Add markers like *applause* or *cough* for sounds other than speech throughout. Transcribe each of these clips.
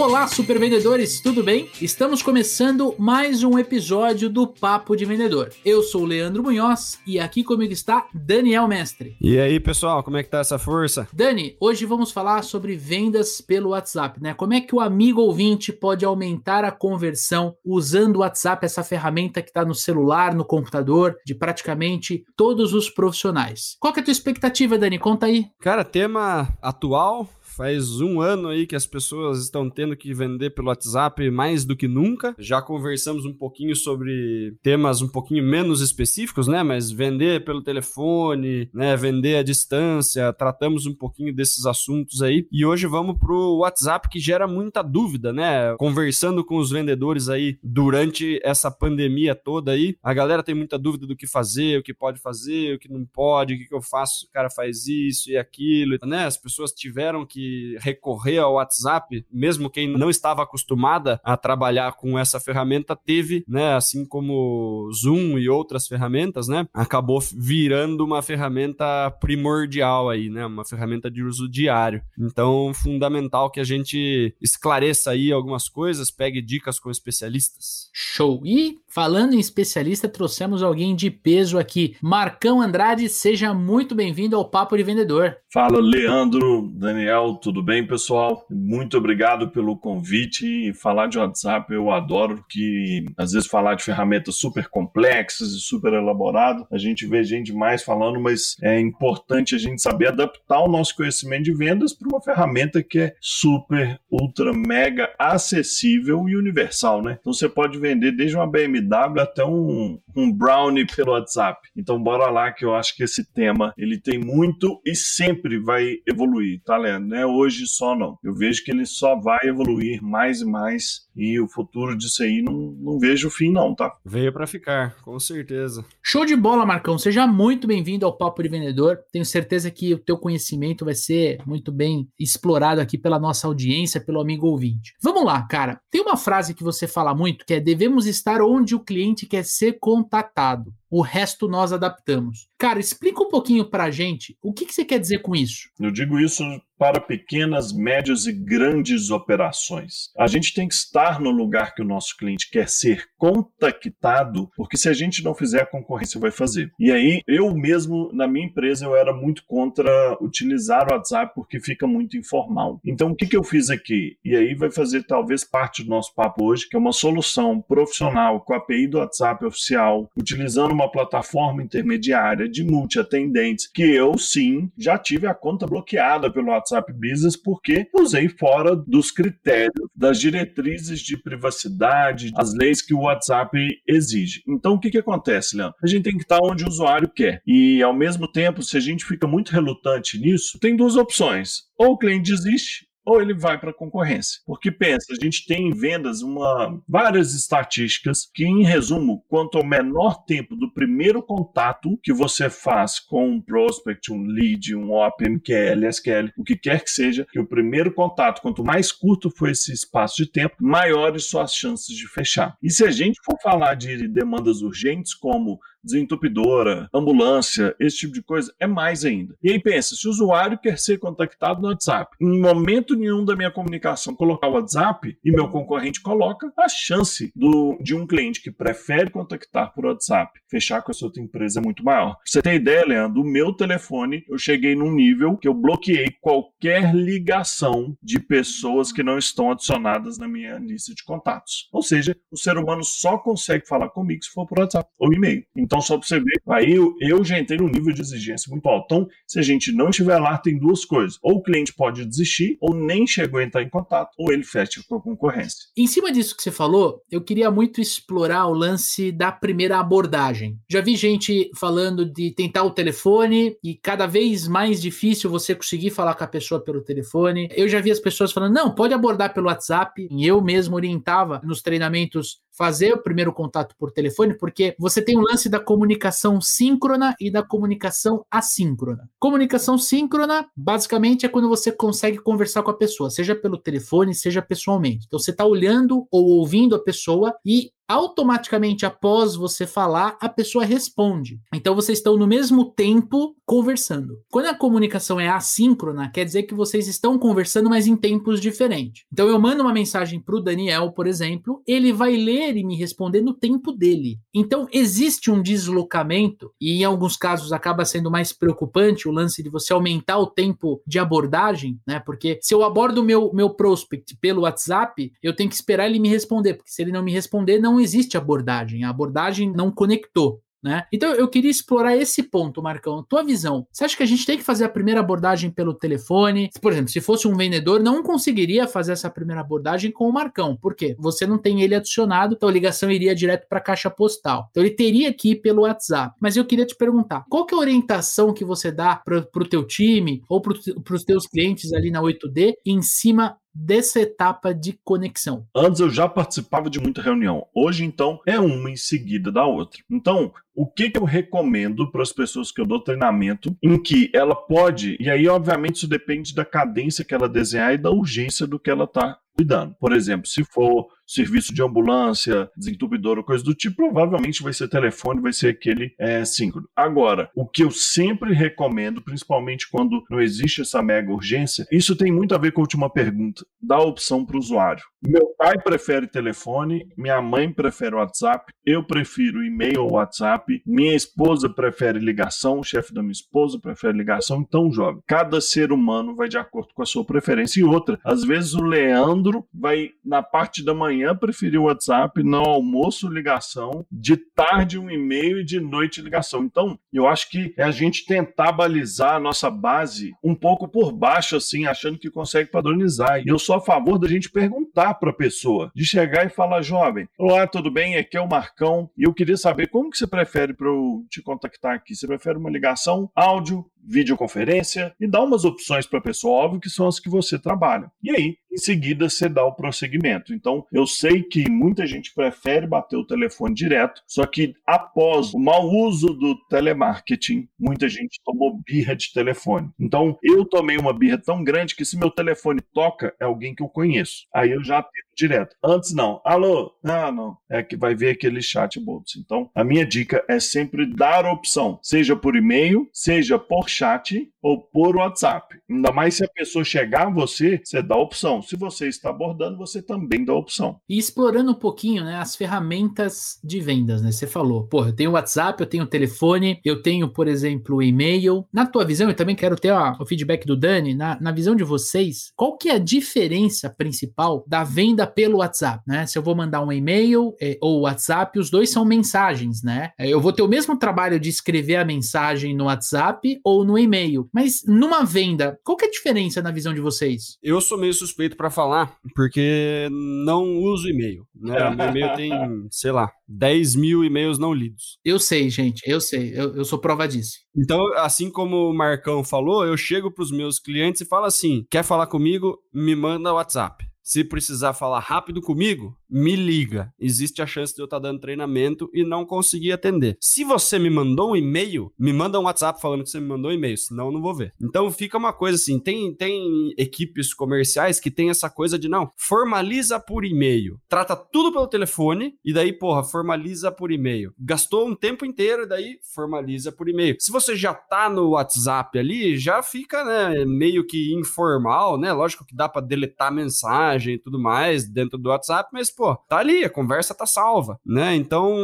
Olá, super vendedores, tudo bem? Estamos começando mais um episódio do Papo de Vendedor. Eu sou o Leandro Munhoz e aqui comigo está Daniel Mestre. E aí, pessoal, como é que tá essa força? Dani, hoje vamos falar sobre vendas pelo WhatsApp, né? Como é que o amigo ouvinte pode aumentar a conversão usando o WhatsApp, essa ferramenta que está no celular, no computador, de praticamente todos os profissionais. Qual que é a tua expectativa, Dani? Conta aí. Cara, tema atual, Faz um ano aí que as pessoas estão tendo que vender pelo WhatsApp mais do que nunca. Já conversamos um pouquinho sobre temas um pouquinho menos específicos, né? Mas vender pelo telefone, né? Vender à distância, tratamos um pouquinho desses assuntos aí. E hoje vamos pro WhatsApp que gera muita dúvida, né? Conversando com os vendedores aí durante essa pandemia toda aí, a galera tem muita dúvida do que fazer, o que pode fazer, o que não pode, o que, eu faço, o cara faz isso e aquilo, né? As pessoas tiveram que recorrer ao WhatsApp, mesmo quem não estava acostumada a trabalhar com essa ferramenta, teve, né, assim como Zoom e outras ferramentas, né, acabou virando uma ferramenta primordial aí, né, uma ferramenta de uso diário. Então, fundamental que a gente esclareça aí algumas coisas, pegue dicas com especialistas. Show! E falando em especialista, trouxemos alguém de peso aqui. Marcão Andrade, seja muito bem-vindo ao Papo de Vendedor. Fala, Leandro, Daniel, tudo bem, pessoal? Muito obrigado pelo convite. Falar de WhatsApp eu adoro, que às vezes falar de ferramentas super complexas e super elaboradas, a gente vê gente mais falando, mas é importante a gente saber adaptar o nosso conhecimento de vendas para uma ferramenta que é super, ultra, mega acessível e universal, né? Então você pode vender desde uma BMW até um, um brownie pelo WhatsApp. Então bora lá que eu acho que esse tema ele tem muito e sempre vai evoluir, tá, Leandro? Não é hoje só não. Eu vejo que ele só vai evoluir mais e mais e o futuro disso aí não, não vejo o fim não, tá? Veio para ficar, com certeza. Show de bola, Marcão. Seja muito bem-vindo ao Papo de Vendedor. Tenho certeza que o teu conhecimento vai ser muito bem explorado aqui pela nossa audiência, pelo amigo ouvinte. Vamos lá, cara. Tem uma frase que você fala muito que é devemos estar onde o cliente quer ser contatado. O resto nós adaptamos. Cara, explica um pouquinho pra gente o que, que você quer dizer com isso. Eu digo isso para pequenas, médias e grandes operações. A gente tem que estar no lugar que o nosso cliente quer ser contactado, porque se a gente não fizer, a concorrência vai fazer. E aí, eu mesmo, na minha empresa, eu era muito contra utilizar o WhatsApp porque fica muito informal. Então, o que, que eu fiz aqui? E aí vai fazer talvez parte do nosso papo hoje, que é uma solução profissional com a API do WhatsApp oficial, utilizando uma plataforma intermediária de multiatendentes, que eu sim já tive a conta bloqueada pelo WhatsApp Business porque usei fora dos critérios, das diretrizes de privacidade, as leis que o WhatsApp exige. Então, o que, que acontece, Leandro? A gente tem que estar onde o usuário quer. E, ao mesmo tempo, se a gente fica muito relutante nisso, tem duas opções. Ou o cliente desiste, ou ele vai para a concorrência. Porque pensa, a gente tem em vendas uma, várias estatísticas que, em resumo, quanto ao menor tempo do primeiro contato que você faz com um prospect, um lead, um OPMQL, SQL, o que quer que seja, que o primeiro contato, quanto mais curto for esse espaço de tempo, maiores suas chances de fechar. E se a gente for falar de demandas urgentes como desentupidora, ambulância, esse tipo de coisa, é mais ainda. E aí pensa, se o usuário quer ser contactado no WhatsApp, em momento nenhum da minha comunicação colocar o WhatsApp e meu concorrente coloca, a chance do, de um cliente que prefere contactar por WhatsApp fechar com essa outra empresa é muito maior. Pra você tem ideia, Leandro, o meu telefone, eu cheguei num nível que eu bloqueei qualquer ligação de pessoas que não estão adicionadas na minha lista de contatos. Ou seja, o ser humano só consegue falar comigo se for por WhatsApp ou e-mail. Então, só para você ver, aí eu, eu já entrei num nível de exigência muito alto. Então, se a gente não estiver lá, tem duas coisas. Ou o cliente pode desistir, ou nem chegou a entrar em contato, ou ele fecha com a concorrência. Em cima disso que você falou, eu queria muito explorar o lance da primeira abordagem. Já vi gente falando de tentar o telefone e cada vez mais difícil você conseguir falar com a pessoa pelo telefone. Eu já vi as pessoas falando, não, pode abordar pelo WhatsApp. E eu mesmo orientava nos treinamentos fazer o primeiro contato por telefone, porque você tem o lance da comunicação síncrona e da comunicação assíncrona. Comunicação síncrona, basicamente, é quando você consegue conversar com a pessoa, seja pelo telefone, seja pessoalmente. Então, você está olhando ou ouvindo a pessoa e automaticamente após você falar, a pessoa responde. Então vocês estão no mesmo tempo conversando. Quando a comunicação é assíncrona, quer dizer que vocês estão conversando, mas em tempos diferentes. Então eu mando uma mensagem para o Daniel, por exemplo, ele vai ler e me responder no tempo dele. Então existe um deslocamento e em alguns casos acaba sendo mais preocupante o lance de você aumentar o tempo de abordagem, né? Porque se eu abordo meu meu prospect pelo WhatsApp, eu tenho que esperar ele me responder, porque se ele não me responder, não existe abordagem, a abordagem não conectou. Né? Então eu queria explorar esse ponto, Marcão. Tua visão. Você acha que a gente tem que fazer a primeira abordagem pelo telefone? Por exemplo, se fosse um vendedor, não conseguiria fazer essa primeira abordagem com o Marcão. Por quê? Você não tem ele adicionado, então a ligação iria direto para a caixa postal. Então ele teria que ir pelo WhatsApp. Mas eu queria te perguntar, qual que é a orientação que você dá para o teu time ou para os teus clientes ali na 8D em cima dessa etapa de conexão? Antes eu já participava de muita reunião. Hoje, então, é uma em seguida da outra. Então, o que, que eu recomendo para as pessoas que eu dou treinamento em que ela pode, e aí, obviamente, isso depende da cadência que ela desenhar e da urgência do que ela está cuidando. Por exemplo, se for serviço de ambulância, desentupidor ou coisa do tipo, provavelmente vai ser telefone, vai ser aquele é, síncrono. Agora, o que eu sempre recomendo, principalmente quando não existe essa mega urgência, isso tem muito a ver com a última pergunta, dá opção para o usuário. Meu pai prefere telefone, minha mãe prefere WhatsApp, eu prefiro e-mail ou WhatsApp, minha esposa prefere ligação, o chefe da minha esposa prefere ligação, então jovem. Cada ser humano vai de acordo com a sua preferência. E outra, às vezes o Leandro vai na parte da manhã manhã preferir o WhatsApp, no almoço ligação, de tarde um e-mail e de noite ligação. Então, eu acho que é a gente tentar balizar a nossa base um pouco por baixo, assim, achando que consegue padronizar. E eu sou a favor da gente perguntar para a pessoa, de chegar e falar, jovem, olá, tudo bem? Aqui é o Marcão e eu queria saber como que você prefere para eu te contactar aqui. Você prefere uma ligação, áudio, videoconferência e dá umas opções para a pessoa, óbvio que são as que você trabalha. E aí, em seguida, você dá o prosseguimento. Então, eu sei que muita gente prefere bater o telefone direto, só que após o mau uso do telemarketing, muita gente tomou birra de telefone. Então, eu tomei uma birra tão grande que se meu telefone toca, é alguém que eu conheço. Aí eu já atendo direto. Antes não. Alô? Ah, não. É que vai ver aquele chatbots. Então, a minha dica é sempre dar opção, seja por e-mail, seja por chat ou por WhatsApp. Ainda mais se a pessoa chegar a você, você dá opção. Se você está abordando, você também dá opção. E explorando um pouquinho, né, as ferramentas de vendas, né? Você falou, pô, eu tenho WhatsApp, eu tenho telefone, eu tenho, por exemplo, e-mail. Na tua visão, eu também quero ter ó, o feedback do Dani, na, na visão de vocês, qual que é a diferença principal da venda pelo WhatsApp, né? Se eu vou mandar um e-mail é, ou WhatsApp, os dois são mensagens, né? É, eu vou ter o mesmo trabalho de escrever a mensagem no WhatsApp ou no e-mail. Mas numa venda, qual que é a diferença na visão de vocês? Eu sou meio suspeito para falar, porque não uso e-mail. Né? *laughs* Meu e-mail tem, sei lá, 10 mil e-mails não lidos. Eu sei, gente, eu sei, eu, eu sou prova disso. Então, assim como o Marcão falou, eu chego para os meus clientes e falo assim: quer falar comigo? Me manda WhatsApp. Se precisar falar rápido comigo, me liga. Existe a chance de eu estar tá dando treinamento e não conseguir atender. Se você me mandou um e-mail, me manda um WhatsApp falando que você me mandou um e-mail, senão eu não vou ver. Então fica uma coisa assim, tem, tem equipes comerciais que tem essa coisa de não, formaliza por e-mail. Trata tudo pelo telefone e daí, porra, formaliza por e-mail. Gastou um tempo inteiro e daí formaliza por e-mail. Se você já tá no WhatsApp ali, já fica, né, meio que informal, né? Lógico que dá para deletar mensagem mensagem e tudo mais dentro do WhatsApp, mas, pô, tá ali, a conversa tá salva, né? Então,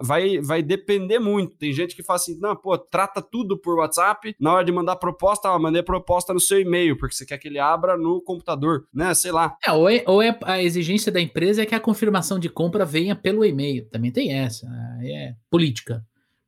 vai, vai depender muito. Tem gente que fala assim, não, pô, trata tudo por WhatsApp, na hora de mandar proposta, ó, mandei proposta no seu e-mail, porque você quer que ele abra no computador, né? Sei lá. É, ou, é, ou é a exigência da empresa é que a confirmação de compra venha pelo e-mail. Também tem essa. É política.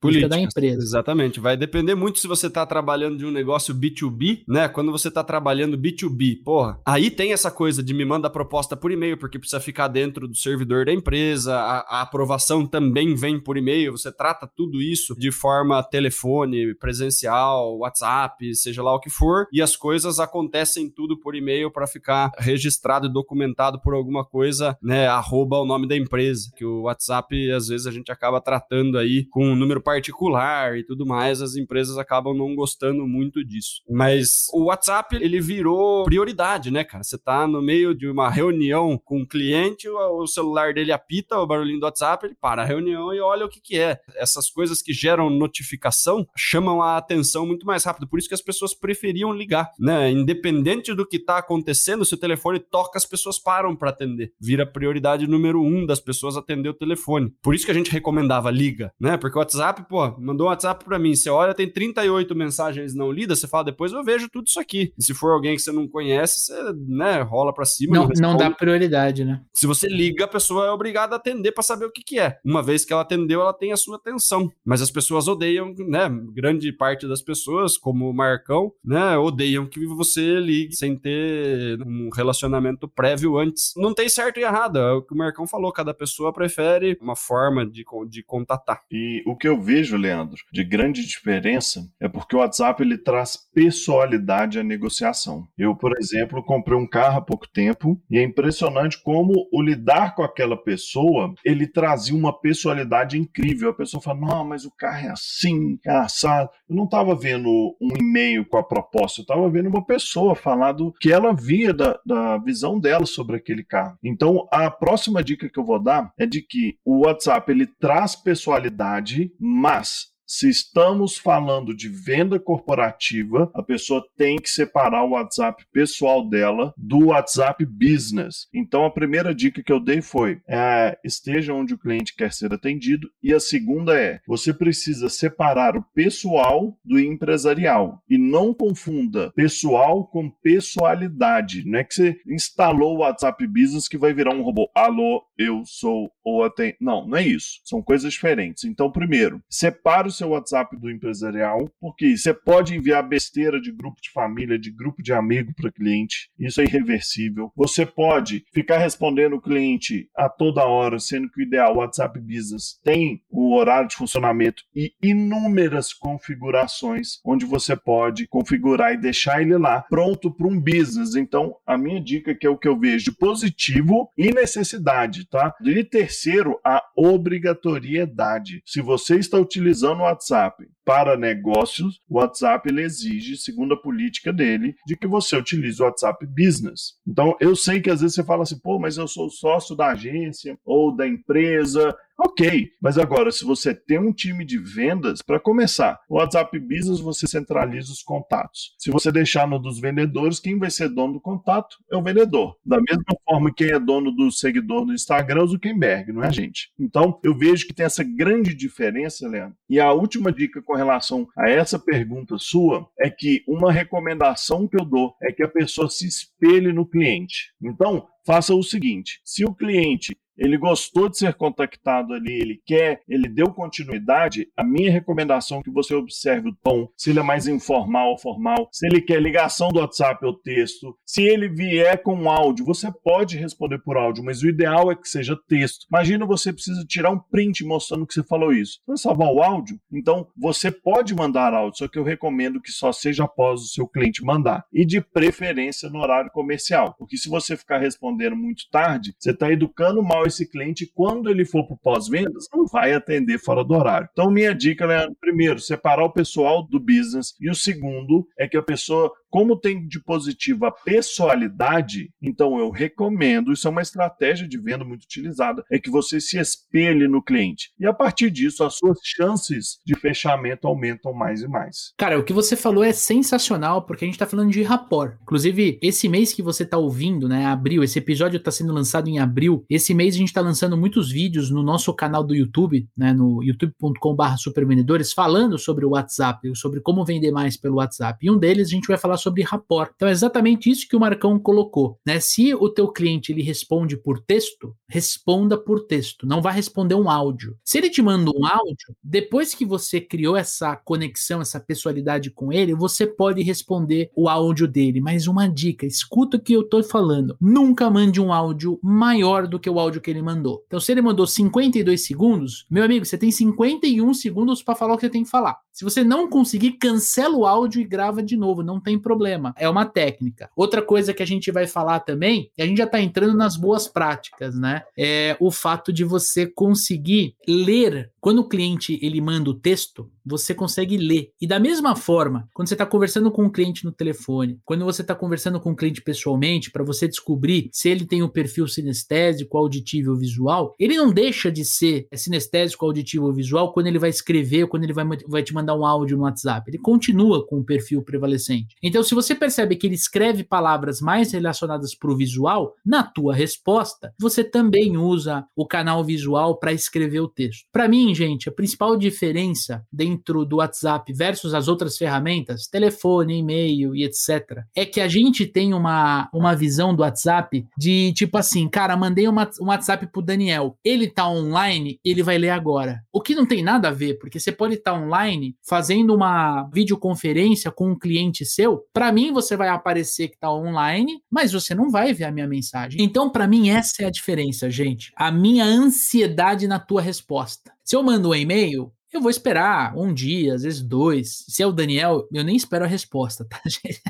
Política da empresa. Exatamente. Vai depender muito se você está trabalhando de um negócio B2B, né? Quando você está trabalhando B2B, porra, aí tem essa coisa de me manda proposta por e-mail, porque precisa ficar dentro do servidor da empresa, a, a aprovação também vem por e-mail, você trata tudo isso de forma telefone, presencial, WhatsApp, seja lá o que for, e as coisas acontecem tudo por e-mail para ficar registrado e documentado por alguma coisa, né? Arroba o nome da empresa, que o WhatsApp às vezes a gente acaba tratando aí com um número particular e tudo mais, as empresas acabam não gostando muito disso. Mas o WhatsApp, ele virou prioridade, né, cara? Você tá no meio de uma reunião com um cliente, o celular dele apita, o barulhinho do WhatsApp, ele para a reunião e olha o que que é. Essas coisas que geram notificação chamam a atenção muito mais rápido, por isso que as pessoas preferiam ligar, né? Independente do que tá acontecendo, se o telefone toca, as pessoas param para atender. Vira prioridade número um das pessoas atender o telefone. Por isso que a gente recomendava liga, né? Porque o WhatsApp, pô, mandou um WhatsApp para mim, você olha, tem 38 mensagens não lidas, você fala, depois eu vejo tudo isso aqui. E se for alguém que você não conhece, você, né, rola para cima. Não, não, não dá prioridade, né? Se você liga, a pessoa é obrigada a atender para saber o que, que é. Uma vez que ela atendeu, ela tem a sua atenção. Mas as pessoas odeiam, né? Grande parte das pessoas, como o Marcão, né, odeiam que você ligue sem ter um relacionamento prévio antes. Não tem certo e errado, é o que o Marcão falou, cada pessoa prefere uma forma de, de contatar. E o que eu vejo, Leandro, de grande diferença é porque o WhatsApp ele traz pessoalidade à negociação. Eu, por exemplo, comprei um carro há pouco tempo e é impressionante como o lidar com aquela pessoa, ele trazia uma pessoalidade incrível. A pessoa fala, não, mas o carro é assim, é assado. Eu não estava vendo um e-mail com a proposta, eu estava vendo uma pessoa falar do que ela via da, da visão dela sobre aquele carro. Então, a próxima dica que eu vou dar é de que o WhatsApp ele traz pessoalidade, mas se estamos falando de venda corporativa, a pessoa tem que separar o WhatsApp pessoal dela do WhatsApp business. Então, a primeira dica que eu dei foi: é, esteja onde o cliente quer ser atendido. E a segunda é: você precisa separar o pessoal do empresarial. E não confunda pessoal com pessoalidade. Não é que você instalou o WhatsApp business que vai virar um robô. Alô, eu sou ou até. Não, não é isso. São coisas diferentes. Então, primeiro, separe o seu WhatsApp do empresarial, porque você pode enviar besteira de grupo de família, de grupo de amigo para cliente. Isso é irreversível. Você pode ficar respondendo o cliente a toda hora, sendo que o ideal o WhatsApp Business tem o horário de funcionamento e inúmeras configurações onde você pode configurar e deixar ele lá pronto para um business. Então, a minha dica que é o que eu vejo de positivo e necessidade, tá? E terceiro, a obrigatoriedade. Se você está utilizando WhatsApp para negócios, o WhatsApp ele exige, segundo a política dele, de que você utilize o WhatsApp Business. Então, eu sei que às vezes você fala assim, pô, mas eu sou sócio da agência ou da empresa, Ok, mas agora, se você tem um time de vendas, para começar, o WhatsApp Business você centraliza os contatos. Se você deixar no dos vendedores, quem vai ser dono do contato é o vendedor. Da mesma forma, quem é dono do seguidor no Instagram é o Zuckerberg, não é a gente. Então, eu vejo que tem essa grande diferença, Leandro. E a última dica com relação a essa pergunta sua é que uma recomendação que eu dou é que a pessoa se espelhe no cliente. Então, faça o seguinte: se o cliente ele gostou de ser contactado ali, ele quer, ele deu continuidade, a minha recomendação é que você observe o tom, se ele é mais informal ou formal, se ele quer ligação do WhatsApp ou texto, se ele vier com áudio, você pode responder por áudio, mas o ideal é que seja texto. Imagina você precisa tirar um print mostrando que você falou isso. Vai salvar o áudio? Então, você pode mandar áudio, só que eu recomendo que só seja após o seu cliente mandar. E de preferência no horário comercial, porque se você ficar respondendo muito tarde, você está educando mal esse cliente, quando ele for para o pós-vendas, não vai atender fora do horário. Então, minha dica é, primeiro, separar o pessoal do business, e o segundo é que a pessoa como tem de positivo a pessoalidade, então eu recomendo, isso é uma estratégia de venda muito utilizada, é que você se espelhe no cliente. E a partir disso, as suas chances de fechamento aumentam mais e mais. Cara, o que você falou é sensacional, porque a gente está falando de rapport. Inclusive, esse mês que você está ouvindo, né, abril, esse episódio está sendo lançado em abril. Esse mês a gente está lançando muitos vídeos no nosso canal do YouTube, né, no youtube.com/supervendedores, falando sobre o WhatsApp, sobre como vender mais pelo WhatsApp. E um deles a gente vai falar sobre rapport. Então é exatamente isso que o Marcão colocou, né? Se o teu cliente ele responde por texto, responda por texto, não vai responder um áudio. Se ele te manda um áudio, depois que você criou essa conexão, essa pessoalidade com ele, você pode responder o áudio dele. Mas uma dica, escuta o que eu tô falando. Nunca mande um áudio maior do que o áudio que ele mandou. Então se ele mandou 52 segundos, meu amigo, você tem 51 segundos para falar o que você tem que falar. Se você não conseguir, cancela o áudio e grava de novo, não tem problema. É uma técnica. Outra coisa que a gente vai falar também, e a gente já está entrando nas boas práticas, né? É o fato de você conseguir ler quando o cliente ele manda o texto, você consegue ler. E da mesma forma, quando você está conversando com um cliente no telefone, quando você está conversando com um cliente pessoalmente, para você descobrir se ele tem o um perfil sinestésico, auditivo ou visual, ele não deixa de ser sinestésico, auditivo ou visual quando ele vai escrever, quando ele vai, vai te mandar um áudio no WhatsApp. Ele continua com o perfil prevalecente. Então, se você percebe que ele escreve palavras mais relacionadas para o visual, na tua resposta, você também usa o canal visual para escrever o texto. Para mim, gente, a principal diferença dentro do WhatsApp versus as outras ferramentas, telefone, e-mail e etc., é que a gente tem uma, uma visão do WhatsApp de tipo assim, cara, mandei uma, um WhatsApp pro Daniel, ele tá online, ele vai ler agora. O que não tem nada a ver, porque você pode estar tá online fazendo uma videoconferência com um cliente seu, para mim você vai aparecer que tá online, mas você não vai ver a minha mensagem. Então, para mim, essa é a diferença, gente. A minha ansiedade na tua resposta. Se eu mando um e-mail, eu vou esperar um dia, às vezes dois. Se é o Daniel, eu nem espero a resposta, tá, *laughs* gente?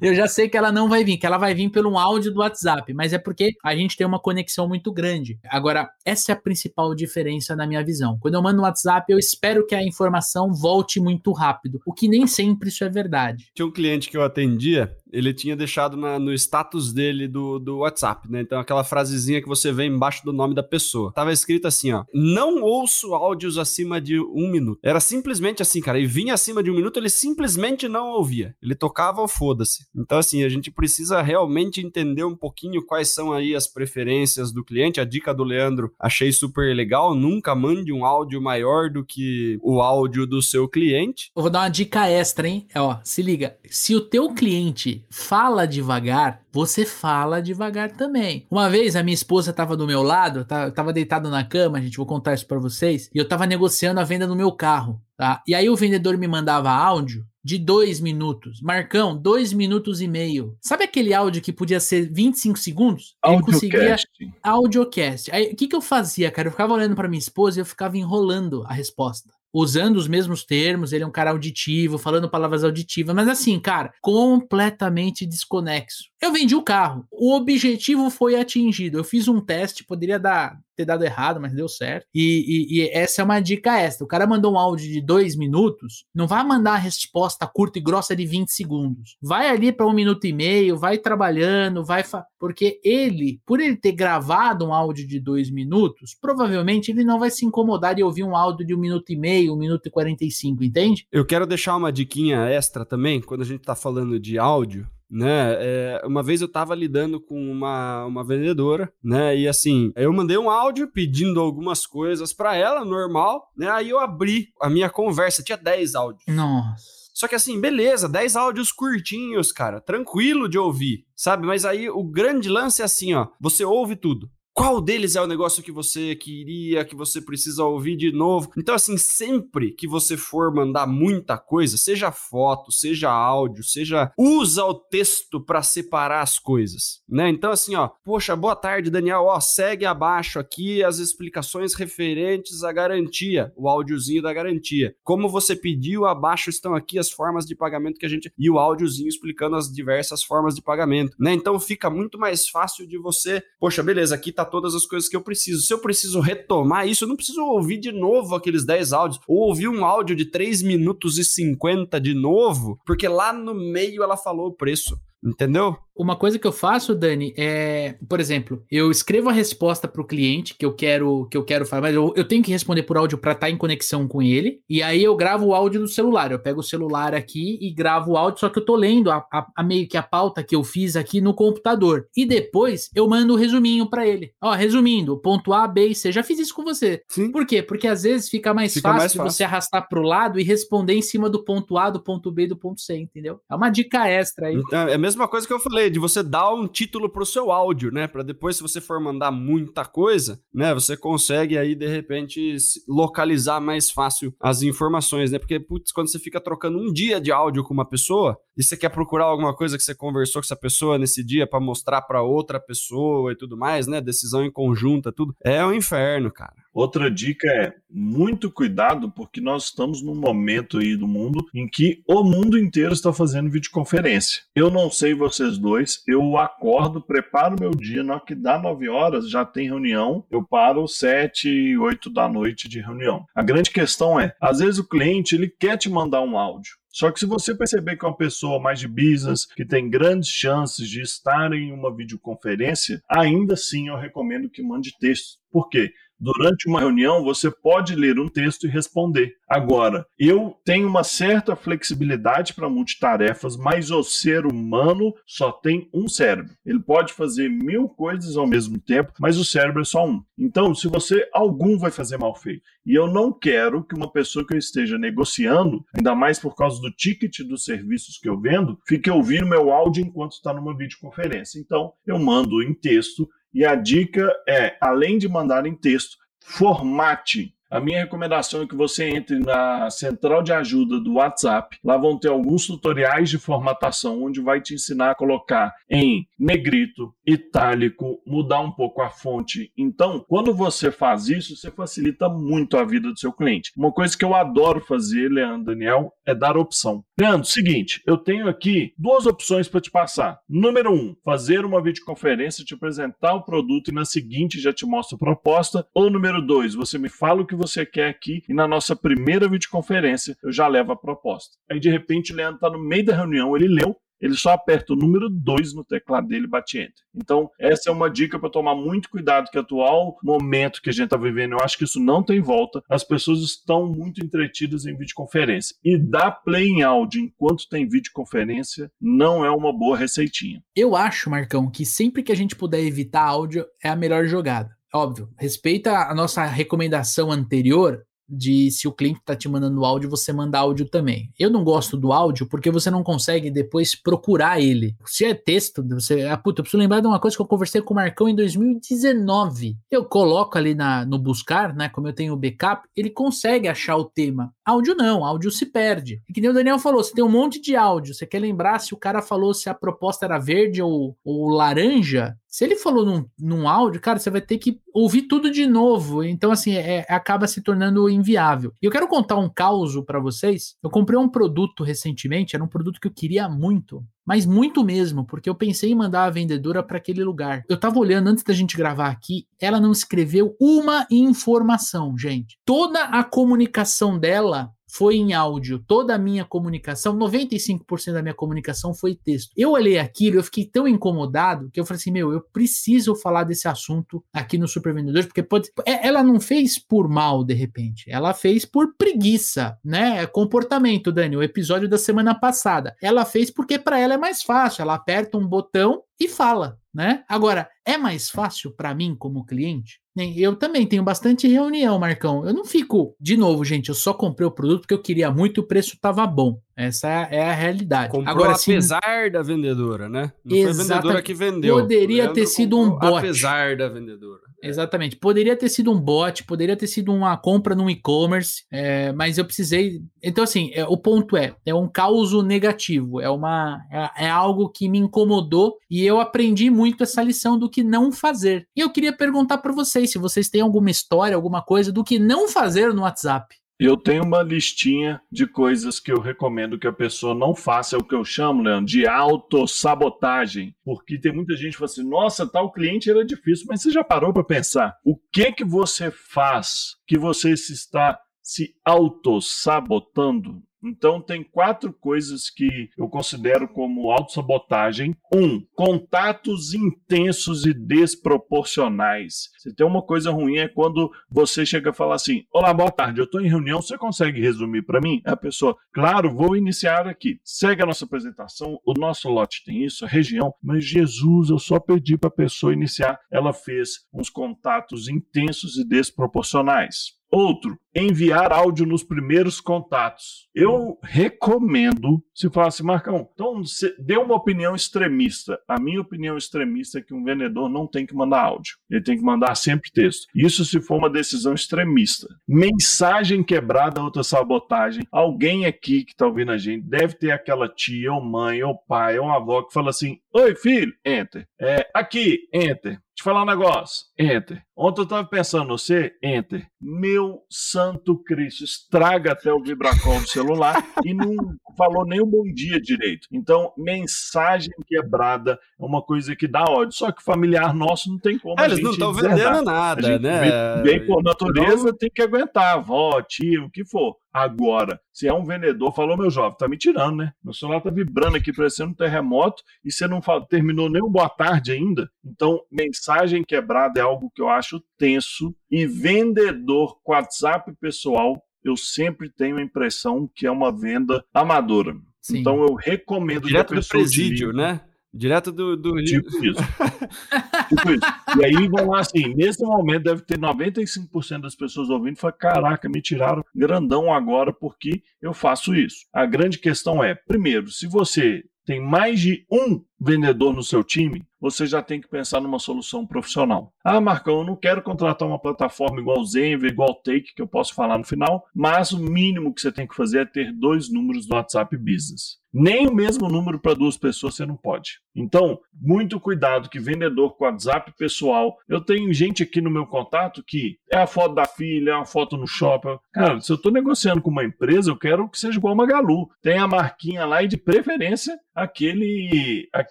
Eu já sei que ela não vai vir, que ela vai vir pelo áudio do WhatsApp, mas é porque a gente tem uma conexão muito grande. Agora, essa é a principal diferença na minha visão. Quando eu mando um WhatsApp, eu espero que a informação volte muito rápido, o que nem sempre isso é verdade. Tinha um cliente que eu atendia, ele tinha deixado na, no status dele do, do WhatsApp, né? Então, aquela frasezinha que você vê embaixo do nome da pessoa. Tava escrito assim, ó: Não ouço áudios acima de um minuto. Era simplesmente assim, cara. E vinha acima de um minuto, ele simplesmente não ouvia. Ele tocava o foda-se. Então, assim, a gente precisa realmente entender um pouquinho quais são aí as preferências do cliente. A dica do Leandro achei super legal. Nunca mande um áudio maior do que o áudio do seu cliente. Eu vou dar uma dica extra, hein? É, ó, se liga. Se o teu cliente fala devagar, você fala devagar também. Uma vez a minha esposa estava do meu lado, tá, tava deitado na cama, gente, vou contar isso para vocês, e eu tava negociando a venda do meu carro, tá? E aí o vendedor me mandava áudio de dois minutos. Marcão, dois minutos e meio. Sabe aquele áudio que podia ser 25 segundos? Audiocast. Audiocast. Aí o que, que eu fazia, cara? Eu ficava olhando para minha esposa e eu ficava enrolando a resposta usando os mesmos termos, ele é um cara auditivo, falando palavras auditivas, mas assim, cara, completamente desconexo. Eu vendi o carro. O objetivo foi atingido. Eu fiz um teste, poderia dar ter dado errado, mas deu certo. E, e, e, essa é uma dica extra. O cara mandou um áudio de dois minutos, não vai mandar a resposta curta e grossa de 20 segundos. Vai ali para um minuto e meio, vai trabalhando, vai. Porque ele, por ele ter gravado um áudio de dois minutos, provavelmente ele não vai se incomodar de ouvir um áudio de um minuto e meio, um minuto e 45, entende? Eu quero deixar uma diquinha extra também, quando a gente tá falando de áudio né? É, uma vez eu estava lidando com uma, uma vendedora, né? E assim, eu mandei um áudio pedindo algumas coisas para ela, normal, né? Aí eu abri a minha conversa, tinha 10 áudios. Nossa. Só que assim, beleza, 10 áudios curtinhos, cara, tranquilo de ouvir, sabe? Mas aí o grande lance é assim, ó, você ouve tudo. Qual deles é o negócio que você queria, que você precisa ouvir de novo? Então, assim, sempre que você for mandar muita coisa, seja foto, seja áudio, seja. Usa o texto para separar as coisas, né? Então, assim, ó, poxa, boa tarde, Daniel. Ó, segue abaixo aqui as explicações referentes à garantia, o áudiozinho da garantia. Como você pediu, abaixo estão aqui as formas de pagamento que a gente. E o áudiozinho explicando as diversas formas de pagamento, né? Então fica muito mais fácil de você. Poxa, beleza, aqui tá todas as coisas que eu preciso. Se eu preciso retomar isso, eu não preciso ouvir de novo aqueles 10 áudios, ou ouvir um áudio de 3 minutos e 50 de novo, porque lá no meio ela falou o preço. Entendeu? Uma coisa que eu faço, Dani, é, por exemplo, eu escrevo a resposta para o cliente que eu quero que eu quero falar, mas eu, eu tenho que responder por áudio para estar tá em conexão com ele. E aí eu gravo o áudio do celular. Eu pego o celular aqui e gravo o áudio, só que eu tô lendo a, a, a meio que a pauta que eu fiz aqui no computador. E depois eu mando o um resuminho para ele. Ó, resumindo, ponto A, B e C. Já fiz isso com você. Sim. Por quê? Porque às vezes fica mais fica fácil, mais fácil você arrastar pro lado e responder em cima do ponto A, do ponto B, do ponto C, entendeu? É uma dica extra aí. É a mesma coisa que eu falei, de você dar um título pro seu áudio, né? Para depois, se você for mandar muita coisa, né? Você consegue aí, de repente, localizar mais fácil as informações, né? Porque, putz, quando você fica trocando um dia de áudio com uma pessoa e você quer procurar alguma coisa que você conversou com essa pessoa nesse dia para mostrar para outra pessoa e tudo mais, né? Decisão em conjunta, tudo. É um inferno, cara. Outra dica é muito cuidado, porque nós estamos num momento aí do mundo em que o mundo inteiro está fazendo videoconferência. Eu não sei vocês dois, eu acordo, preparo meu dia, na hora que dá 9 horas já tem reunião, eu paro 7, 8 da noite de reunião. A grande questão é, às vezes o cliente ele quer te mandar um áudio. Só que se você perceber que é uma pessoa mais de business, que tem grandes chances de estar em uma videoconferência, ainda assim eu recomendo que mande texto. Por quê? Durante uma reunião, você pode ler um texto e responder. Agora, eu tenho uma certa flexibilidade para multitarefas, mas o ser humano só tem um cérebro. Ele pode fazer mil coisas ao mesmo tempo, mas o cérebro é só um. Então, se você, algum vai fazer mal feito. E eu não quero que uma pessoa que eu esteja negociando, ainda mais por causa do ticket dos serviços que eu vendo, fique ouvindo meu áudio enquanto está numa videoconferência. Então, eu mando em texto e a dica é, além de mandar em texto, formate a minha recomendação é que você entre na central de ajuda do WhatsApp. Lá vão ter alguns tutoriais de formatação, onde vai te ensinar a colocar em negrito, itálico, mudar um pouco a fonte. Então, quando você faz isso, você facilita muito a vida do seu cliente. Uma coisa que eu adoro fazer, Leandro Daniel, é dar opção. Leandro, seguinte, eu tenho aqui duas opções para te passar. Número um, fazer uma videoconferência, te apresentar o produto e na seguinte já te mostro a proposta. Ou número dois, você me fala o que você quer aqui e na nossa primeira videoconferência eu já levo a proposta. Aí de repente o Leandro está no meio da reunião, ele leu, ele só aperta o número 2 no teclado dele e bate enter. Então, essa é uma dica para tomar muito cuidado, que atual momento que a gente está vivendo, eu acho que isso não tem volta. As pessoas estão muito entretidas em videoconferência. E dar play em áudio enquanto tem videoconferência não é uma boa receitinha. Eu acho, Marcão, que sempre que a gente puder evitar áudio é a melhor jogada óbvio, respeita a nossa recomendação anterior de se o cliente está te mandando áudio, você manda áudio também. Eu não gosto do áudio porque você não consegue depois procurar ele. Se é texto, você. Ah, puta, eu preciso lembrar de uma coisa que eu conversei com o Marcão em 2019. Eu coloco ali na, no buscar, né? Como eu tenho o backup, ele consegue achar o tema. Áudio não, áudio se perde. E que nem o Daniel falou, você tem um monte de áudio. Você quer lembrar se o cara falou se a proposta era verde ou, ou laranja? Se ele falou num, num áudio, cara, você vai ter que ouvir tudo de novo. Então, assim, é, acaba se tornando inviável. E eu quero contar um caos para vocês. Eu comprei um produto recentemente, era um produto que eu queria muito, mas muito mesmo, porque eu pensei em mandar a vendedora para aquele lugar. Eu tava olhando antes da gente gravar aqui, ela não escreveu uma informação, gente. Toda a comunicação dela foi em áudio. Toda a minha comunicação, 95% da minha comunicação foi texto. Eu olhei aquilo, eu fiquei tão incomodado que eu falei assim: meu, eu preciso falar desse assunto aqui no Super Vendedores, porque pode. É, ela não fez por mal, de repente. Ela fez por preguiça, né? É comportamento, Dani. O episódio da semana passada. Ela fez porque para ela é mais fácil. Ela aperta um botão e fala, né? Agora, é mais fácil para mim como cliente? Eu também tenho bastante reunião, Marcão. Eu não fico, de novo, gente, eu só comprei o produto porque eu queria muito o preço estava bom. Essa é a realidade. Comprou Agora, apesar sim, da vendedora, né? Não foi a vendedora que vendeu. Poderia ter sido um bot. Apesar da vendedora. É. Exatamente. Poderia ter sido um bot, poderia ter sido uma compra no e-commerce, é, mas eu precisei. Então, assim, é, o ponto é: é um caos negativo, é, uma, é, é, algo que me incomodou e eu aprendi muito essa lição do que não fazer. E eu queria perguntar para vocês se vocês têm alguma história, alguma coisa do que não fazer no WhatsApp. Eu tenho uma listinha de coisas que eu recomendo que a pessoa não faça, é o que eu chamo, Leandro, de autossabotagem. Porque tem muita gente que fala assim: nossa, tal cliente era difícil, mas você já parou para pensar o que que você faz que você se está se autossabotando? Então, tem quatro coisas que eu considero como autossabotagem. Um, contatos intensos e desproporcionais. Se tem uma coisa ruim é quando você chega a falar assim: Olá, boa tarde, eu estou em reunião, você consegue resumir para mim? A pessoa, claro, vou iniciar aqui. Segue a nossa apresentação, o nosso lote tem isso, a região, mas Jesus, eu só pedi para a pessoa iniciar. Ela fez uns contatos intensos e desproporcionais. Outro, enviar áudio nos primeiros contatos. Eu recomendo, se falasse, assim, Marcão, então dê uma opinião extremista. A minha opinião extremista é que um vendedor não tem que mandar áudio. Ele tem que mandar sempre texto. Isso se for uma decisão extremista. Mensagem quebrada, outra sabotagem. Alguém aqui que está ouvindo a gente deve ter aquela tia, ou mãe, ou pai, ou avó que fala assim: Oi, filho, enter. É, aqui, enter. Te falar um negócio. Enter. Ontem eu estava pensando, você, enter. Meu santo Cristo, estraga até o vibracol do celular *laughs* e não falou nem um bom dia direito. Então, mensagem quebrada é uma coisa que dá ódio. Só que familiar nosso não tem como. É, eles não estão vendendo nada, né? Bem por natureza, tem que aguentar, avó, tio, o que for. Agora, se é um vendedor, falou, meu jovem, tá me tirando, né? Meu celular tá vibrando aqui, parecendo um terremoto, e você não fala, terminou nem um boa tarde ainda. Então, mensagem quebrada é algo que eu acho tenso. E vendedor com WhatsApp pessoal, eu sempre tenho a impressão que é uma venda amadora. Sim. Então, eu recomendo Direto do presídio, né? Direto do. do... Tipo isso. *laughs* tipo isso. E aí vão lá assim, nesse momento deve ter 95% das pessoas ouvindo e caraca, me tiraram grandão agora porque eu faço isso. A grande questão é, primeiro, se você tem mais de um vendedor no seu time, você já tem que pensar numa solução profissional. Ah, Marcão, eu não quero contratar uma plataforma igual Zenva, igual Take, que eu posso falar no final, mas o mínimo que você tem que fazer é ter dois números do WhatsApp Business. Nem o mesmo número para duas pessoas você não pode. Então, muito cuidado que vendedor com WhatsApp pessoal. Eu tenho gente aqui no meu contato que é a foto da filha, é uma foto no shopping. Cara, se eu estou negociando com uma empresa, eu quero que seja igual a Magalu. Tem a marquinha lá e de preferência aquele aquele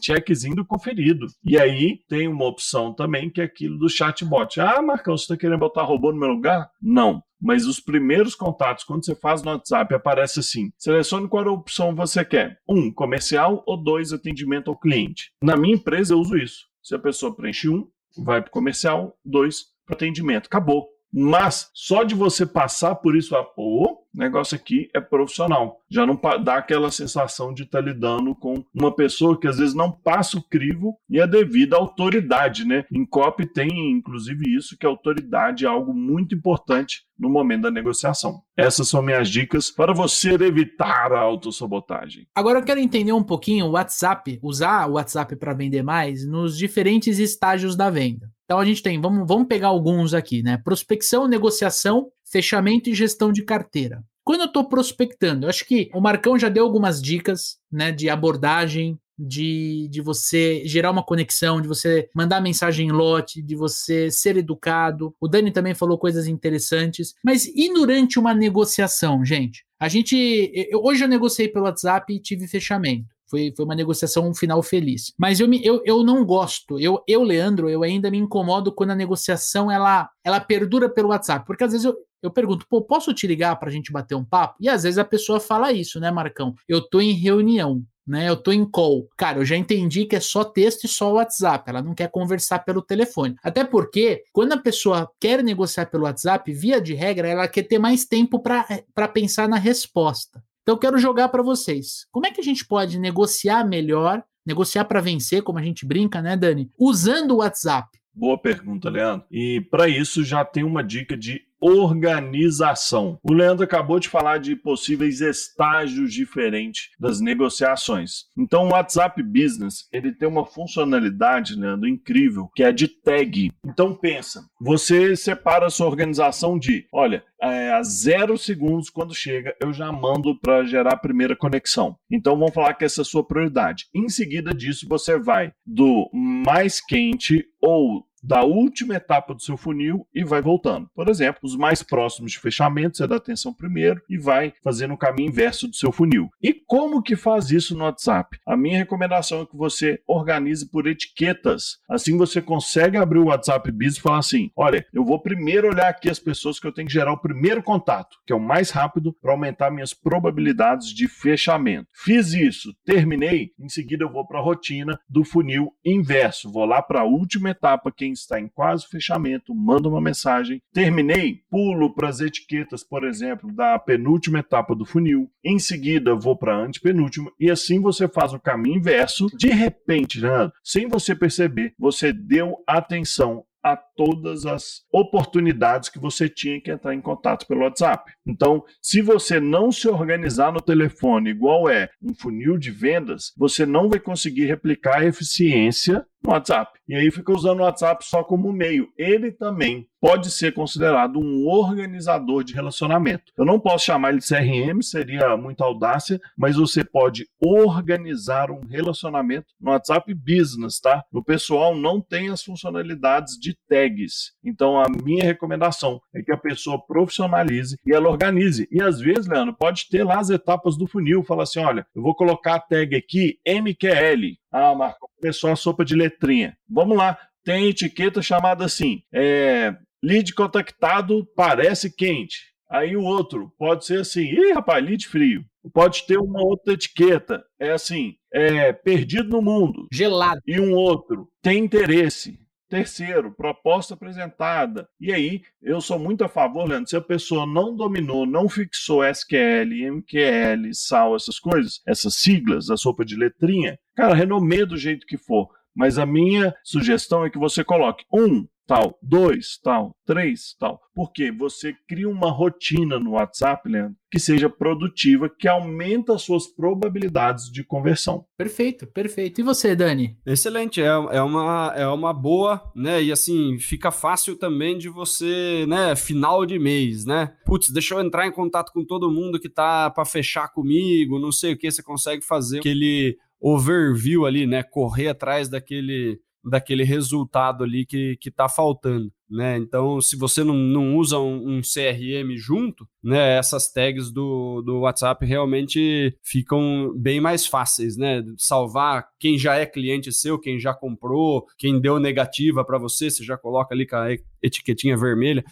checkzinho do conferido. E aí tem uma opção também que é aquilo do chatbot. Ah, Marcão, você está querendo botar robô no meu lugar? Não mas os primeiros contatos, quando você faz no WhatsApp, aparece assim: selecione qual opção você quer. Um, comercial ou dois, atendimento ao cliente. Na minha empresa, eu uso isso. Se a pessoa preenche um, vai para comercial, dois, para atendimento. Acabou. Mas só de você passar por isso, ah, pô, o negócio aqui é profissional. Já não dá aquela sensação de estar tá lidando com uma pessoa que às vezes não passa o crivo e é devido à autoridade, né? Em COP tem inclusive isso, que a autoridade é algo muito importante no momento da negociação. Essas são minhas dicas para você evitar a autossabotagem. Agora eu quero entender um pouquinho o WhatsApp, usar o WhatsApp para vender mais nos diferentes estágios da venda. Então a gente tem, vamos, vamos pegar alguns aqui, né? Prospecção, negociação, fechamento e gestão de carteira. Quando eu estou prospectando, eu acho que o Marcão já deu algumas dicas, né, de abordagem, de, de você gerar uma conexão, de você mandar mensagem em lote, de você ser educado. O Dani também falou coisas interessantes. Mas e durante uma negociação, gente? A gente. Eu, hoje eu negociei pelo WhatsApp e tive fechamento. Foi, foi uma negociação um final feliz. Mas eu, me, eu, eu não gosto. Eu, eu, Leandro, eu ainda me incomodo quando a negociação ela, ela perdura pelo WhatsApp. Porque às vezes eu, eu pergunto, pô, posso te ligar pra gente bater um papo? E às vezes a pessoa fala isso, né, Marcão? Eu tô em reunião né? Eu tô em call. Cara, eu já entendi que é só texto e só WhatsApp. Ela não quer conversar pelo telefone. Até porque, quando a pessoa quer negociar pelo WhatsApp, via de regra, ela quer ter mais tempo para pensar na resposta. Então eu quero jogar para vocês. Como é que a gente pode negociar melhor, negociar para vencer, como a gente brinca, né, Dani? Usando o WhatsApp. Boa pergunta, Leandro. E para isso já tem uma dica de organização. O Leandro acabou de falar de possíveis estágios diferentes das negociações. Então, o WhatsApp Business, ele tem uma funcionalidade, Leandro, incrível, que é de tag. Então, pensa, você separa a sua organização de, olha, é, a zero segundos quando chega, eu já mando para gerar a primeira conexão. Então, vamos falar que essa é a sua prioridade. Em seguida disso, você vai do mais quente ou da última etapa do seu funil e vai voltando. Por exemplo, os mais próximos de fechamento, você dá atenção primeiro e vai fazendo o caminho inverso do seu funil. E como que faz isso no WhatsApp? A minha recomendação é que você organize por etiquetas. Assim você consegue abrir o WhatsApp Business e falar assim: olha, eu vou primeiro olhar aqui as pessoas que eu tenho que gerar o primeiro contato, que é o mais rápido para aumentar minhas probabilidades de fechamento. Fiz isso, terminei, em seguida eu vou para a rotina do funil inverso. Vou lá para a última etapa, quem está em quase fechamento, manda uma mensagem. Terminei, pulo para as etiquetas, por exemplo, da penúltima etapa do funil. Em seguida, vou para a antepenúltima e assim você faz o caminho inverso. De repente, né, sem você perceber, você deu atenção a todas as oportunidades que você tinha que entrar em contato pelo WhatsApp. Então, se você não se organizar no telefone igual é um funil de vendas, você não vai conseguir replicar a eficiência no WhatsApp. E aí fica usando o WhatsApp só como meio. Ele também pode ser considerado um organizador de relacionamento. Eu não posso chamar ele de CRM, seria muita audácia, mas você pode organizar um relacionamento no WhatsApp Business, tá? No pessoal não tem as funcionalidades de tags. Então a minha recomendação é que a pessoa profissionalize e ela organize. E às vezes, Leandro, pode ter lá as etapas do funil, fala assim, olha, eu vou colocar a tag aqui MQL. Ah, Marco, pessoal sopa de letrinha. Vamos lá, tem etiqueta chamada assim, é, lead contactado parece quente. Aí o outro pode ser assim, ih, rapaz, lead frio. Pode ter uma outra etiqueta, é assim, é perdido no mundo. Gelado. E um outro tem interesse. Terceiro, proposta apresentada. E aí, eu sou muito a favor, Leandro, se a pessoa não dominou, não fixou SQL, MQL, SAL, essas coisas, essas siglas, a sopa de letrinha, cara, renomeia do jeito que for. Mas a minha sugestão é que você coloque um tal, dois, tal, três, tal. Porque você cria uma rotina no WhatsApp, Leandro, que seja produtiva, que aumenta as suas probabilidades de conversão. Perfeito, perfeito. E você, Dani? Excelente, é, é, uma, é uma boa, né? E assim, fica fácil também de você, né? Final de mês, né? Putz, deixa eu entrar em contato com todo mundo que tá para fechar comigo, não sei o que, você consegue fazer aquele overview ali, né? Correr atrás daquele daquele resultado ali que, que tá faltando né? Então, se você não, não usa um, um, CRM junto, né? Essas tags do, do WhatsApp realmente ficam bem mais fáceis, né? Salvar quem já é cliente seu, quem já comprou, quem deu negativa para você, você já coloca ali com a etiquetinha vermelha.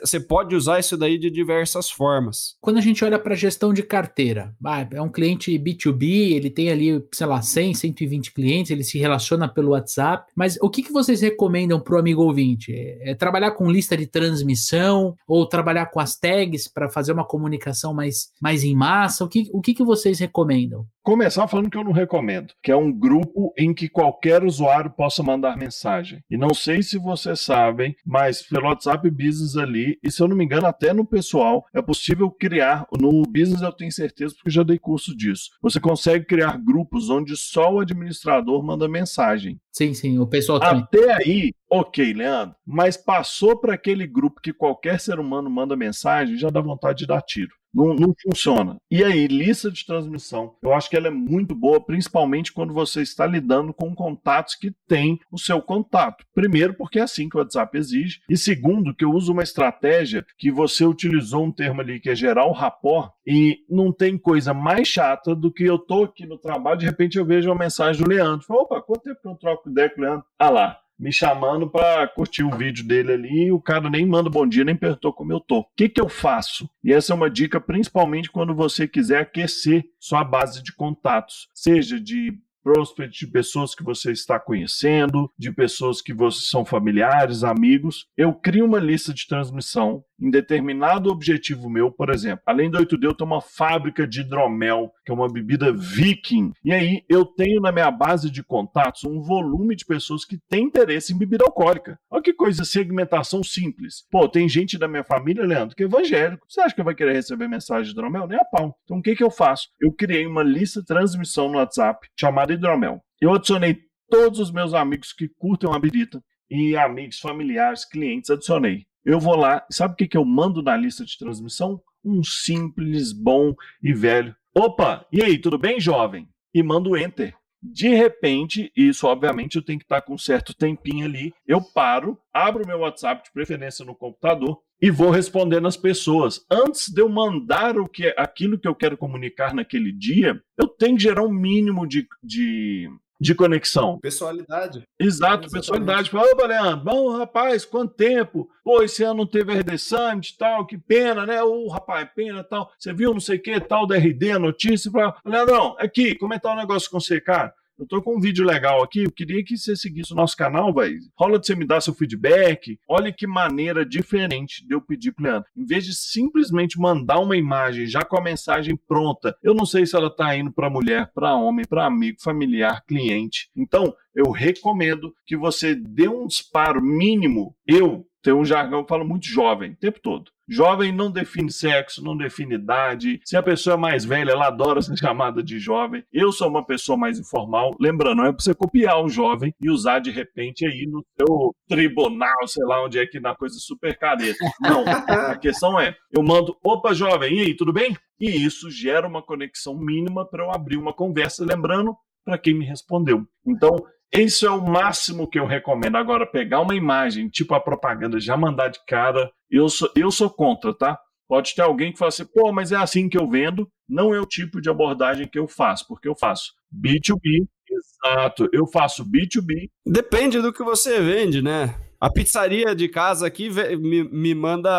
Você pode usar isso daí de diversas formas. Quando a gente olha para gestão de carteira, é um cliente B2B, ele tem ali, sei lá, 100, 120 clientes, ele se relaciona pelo WhatsApp, mas o que, que vocês recomendam para o amigo ouvinte? É, é trabalhar com lista de transmissão ou trabalhar com as tags para fazer uma comunicação mais, mais em massa? O que, o que, que vocês recomendam? Começar falando que eu não recomendo, que é um grupo em que qualquer usuário possa mandar mensagem. E não sei se vocês sabem, mas pelo WhatsApp Business ali, e se eu não me engano, até no pessoal, é possível criar. No Business eu tenho certeza, porque já dei curso disso. Você consegue criar grupos onde só o administrador manda mensagem. Sim, sim, o pessoal também. Até aí, ok, Leandro. Mas passou para aquele grupo que qualquer ser humano manda mensagem, já dá vontade de dar tiro. Não, não, funciona. E aí, lista de transmissão. Eu acho que ela é muito boa, principalmente quando você está lidando com contatos que têm o seu contato. Primeiro, porque é assim que o WhatsApp exige. E segundo, que eu uso uma estratégia que você utilizou um termo ali que é gerar o rapport. E não tem coisa mais chata do que eu tô aqui no trabalho, de repente eu vejo uma mensagem do Leandro. Opa, quanto tempo que eu troco ideia com o Leandro? Ah lá, me chamando para curtir o vídeo dele ali e o cara nem manda bom dia, nem perguntou como eu tô. O que, que eu faço? E essa é uma dica principalmente quando você quiser aquecer sua base de contatos, seja de prospect de pessoas que você está conhecendo, de pessoas que você são familiares, amigos. Eu crio uma lista de transmissão em determinado objetivo meu, por exemplo. Além do 8D, eu tenho uma fábrica de hidromel, que é uma bebida viking. E aí eu tenho na minha base de contatos um volume de pessoas que têm interesse em bebida alcoólica. Olha que coisa, segmentação simples. Pô, tem gente da minha família, Leandro, que é evangélico. Você acha que vai querer receber mensagem de hidromel? Nem a pau. Então o que, que eu faço? Eu criei uma lista de transmissão no WhatsApp chamada Hidromel. Eu adicionei todos os meus amigos que curtem uma bebida e amigos, familiares, clientes, adicionei. Eu vou lá, sabe o que, que eu mando na lista de transmissão? Um simples, bom e velho. Opa, e aí, tudo bem, jovem? E mando enter. De repente, isso obviamente eu tenho que estar com um certo tempinho ali, eu paro, abro meu WhatsApp de preferência no computador e vou respondendo as pessoas. Antes de eu mandar o que aquilo que eu quero comunicar naquele dia, eu tenho que gerar um mínimo de, de de conexão. Pessoalidade. Exato, pessoalidade. Ô, Leandro, bom, rapaz, quanto tempo? Pô, esse ano não teve RD Summit tal, que pena, né? Ô, rapaz, pena tal. Você viu não sei o que, tal, da RD, a notícia? Leandrão, aqui, como é tá o negócio com você, cara? Eu tô com um vídeo legal aqui, eu queria que você seguisse o nosso canal, vai. Rola de você me dar seu feedback. Olha que maneira diferente de eu pedir pro Leandro. Em vez de simplesmente mandar uma imagem já com a mensagem pronta, eu não sei se ela tá indo para mulher, para homem, para amigo, familiar, cliente. Então, eu recomendo que você dê um disparo mínimo. Eu tenho um jargão que falo muito jovem, o tempo todo. Jovem não define sexo, não define idade. Se a pessoa é mais velha, ela adora ser *laughs* chamada de jovem. Eu sou uma pessoa mais informal. Lembrando, não é para você copiar o jovem e usar de repente aí no seu tribunal, sei lá onde é que na coisa super careta. Não. A questão é, eu mando, opa, jovem, e aí, tudo bem? E isso gera uma conexão mínima para eu abrir uma conversa, lembrando para quem me respondeu. Então, isso é o máximo que eu recomendo. Agora, pegar uma imagem, tipo a propaganda, já mandar de cara, eu sou, eu sou contra, tá? Pode ter alguém que fala assim, pô, mas é assim que eu vendo. Não é o tipo de abordagem que eu faço, porque eu faço B2B, exato, eu faço B2B. Depende do que você vende, né? A pizzaria de casa aqui me, me manda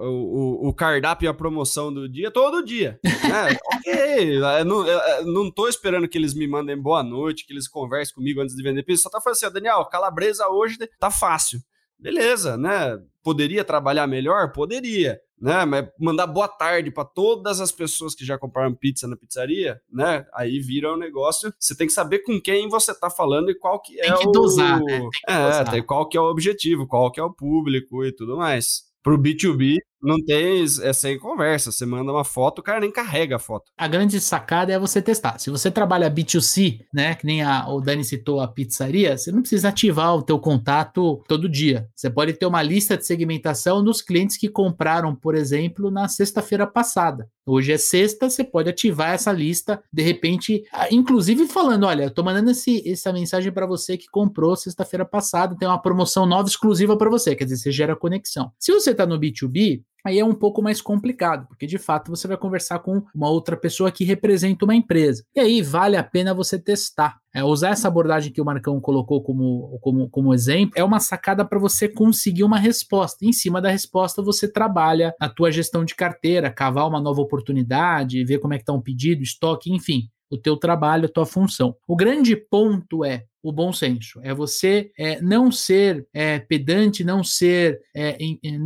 o, o, cardápio e a promoção do dia todo dia. Né? *laughs* ok, eu não, eu não tô esperando que eles me mandem boa noite, que eles conversem comigo antes de vender pizza. Só tá falando assim, Daniel, calabresa hoje tá fácil. Beleza, né? Poderia trabalhar melhor? Poderia né? Mas mandar boa tarde para todas as pessoas que já compraram pizza na pizzaria, né? Aí vira um negócio. Você tem que saber com quem você tá falando e qual que é tem que o. Dosar, né? Tem que é, dosar. Tem qual que é o objetivo, qual que é o público e tudo mais. Pro B2B, não tem, é sem conversa. Você manda uma foto, o cara nem carrega a foto. A grande sacada é você testar. Se você trabalha B2C, né, que nem a, o Dani citou a pizzaria, você não precisa ativar o teu contato todo dia. Você pode ter uma lista de segmentação dos clientes que compraram, por exemplo, na sexta-feira passada. Hoje é sexta, você pode ativar essa lista, de repente, inclusive falando, olha, eu tô mandando esse, essa mensagem para você que comprou sexta-feira passada, tem uma promoção nova exclusiva para você, quer dizer, você gera conexão. Se você tá no B2B, aí é um pouco mais complicado, porque de fato você vai conversar com uma outra pessoa que representa uma empresa. E aí vale a pena você testar. É, usar essa abordagem que o Marcão colocou como, como, como exemplo é uma sacada para você conseguir uma resposta. Em cima da resposta, você trabalha a tua gestão de carteira, cavar uma nova oportunidade, ver como é que está um pedido, estoque, enfim o teu trabalho, a tua função. O grande ponto é o bom senso. É você é, não ser é, pedante, não ser, é,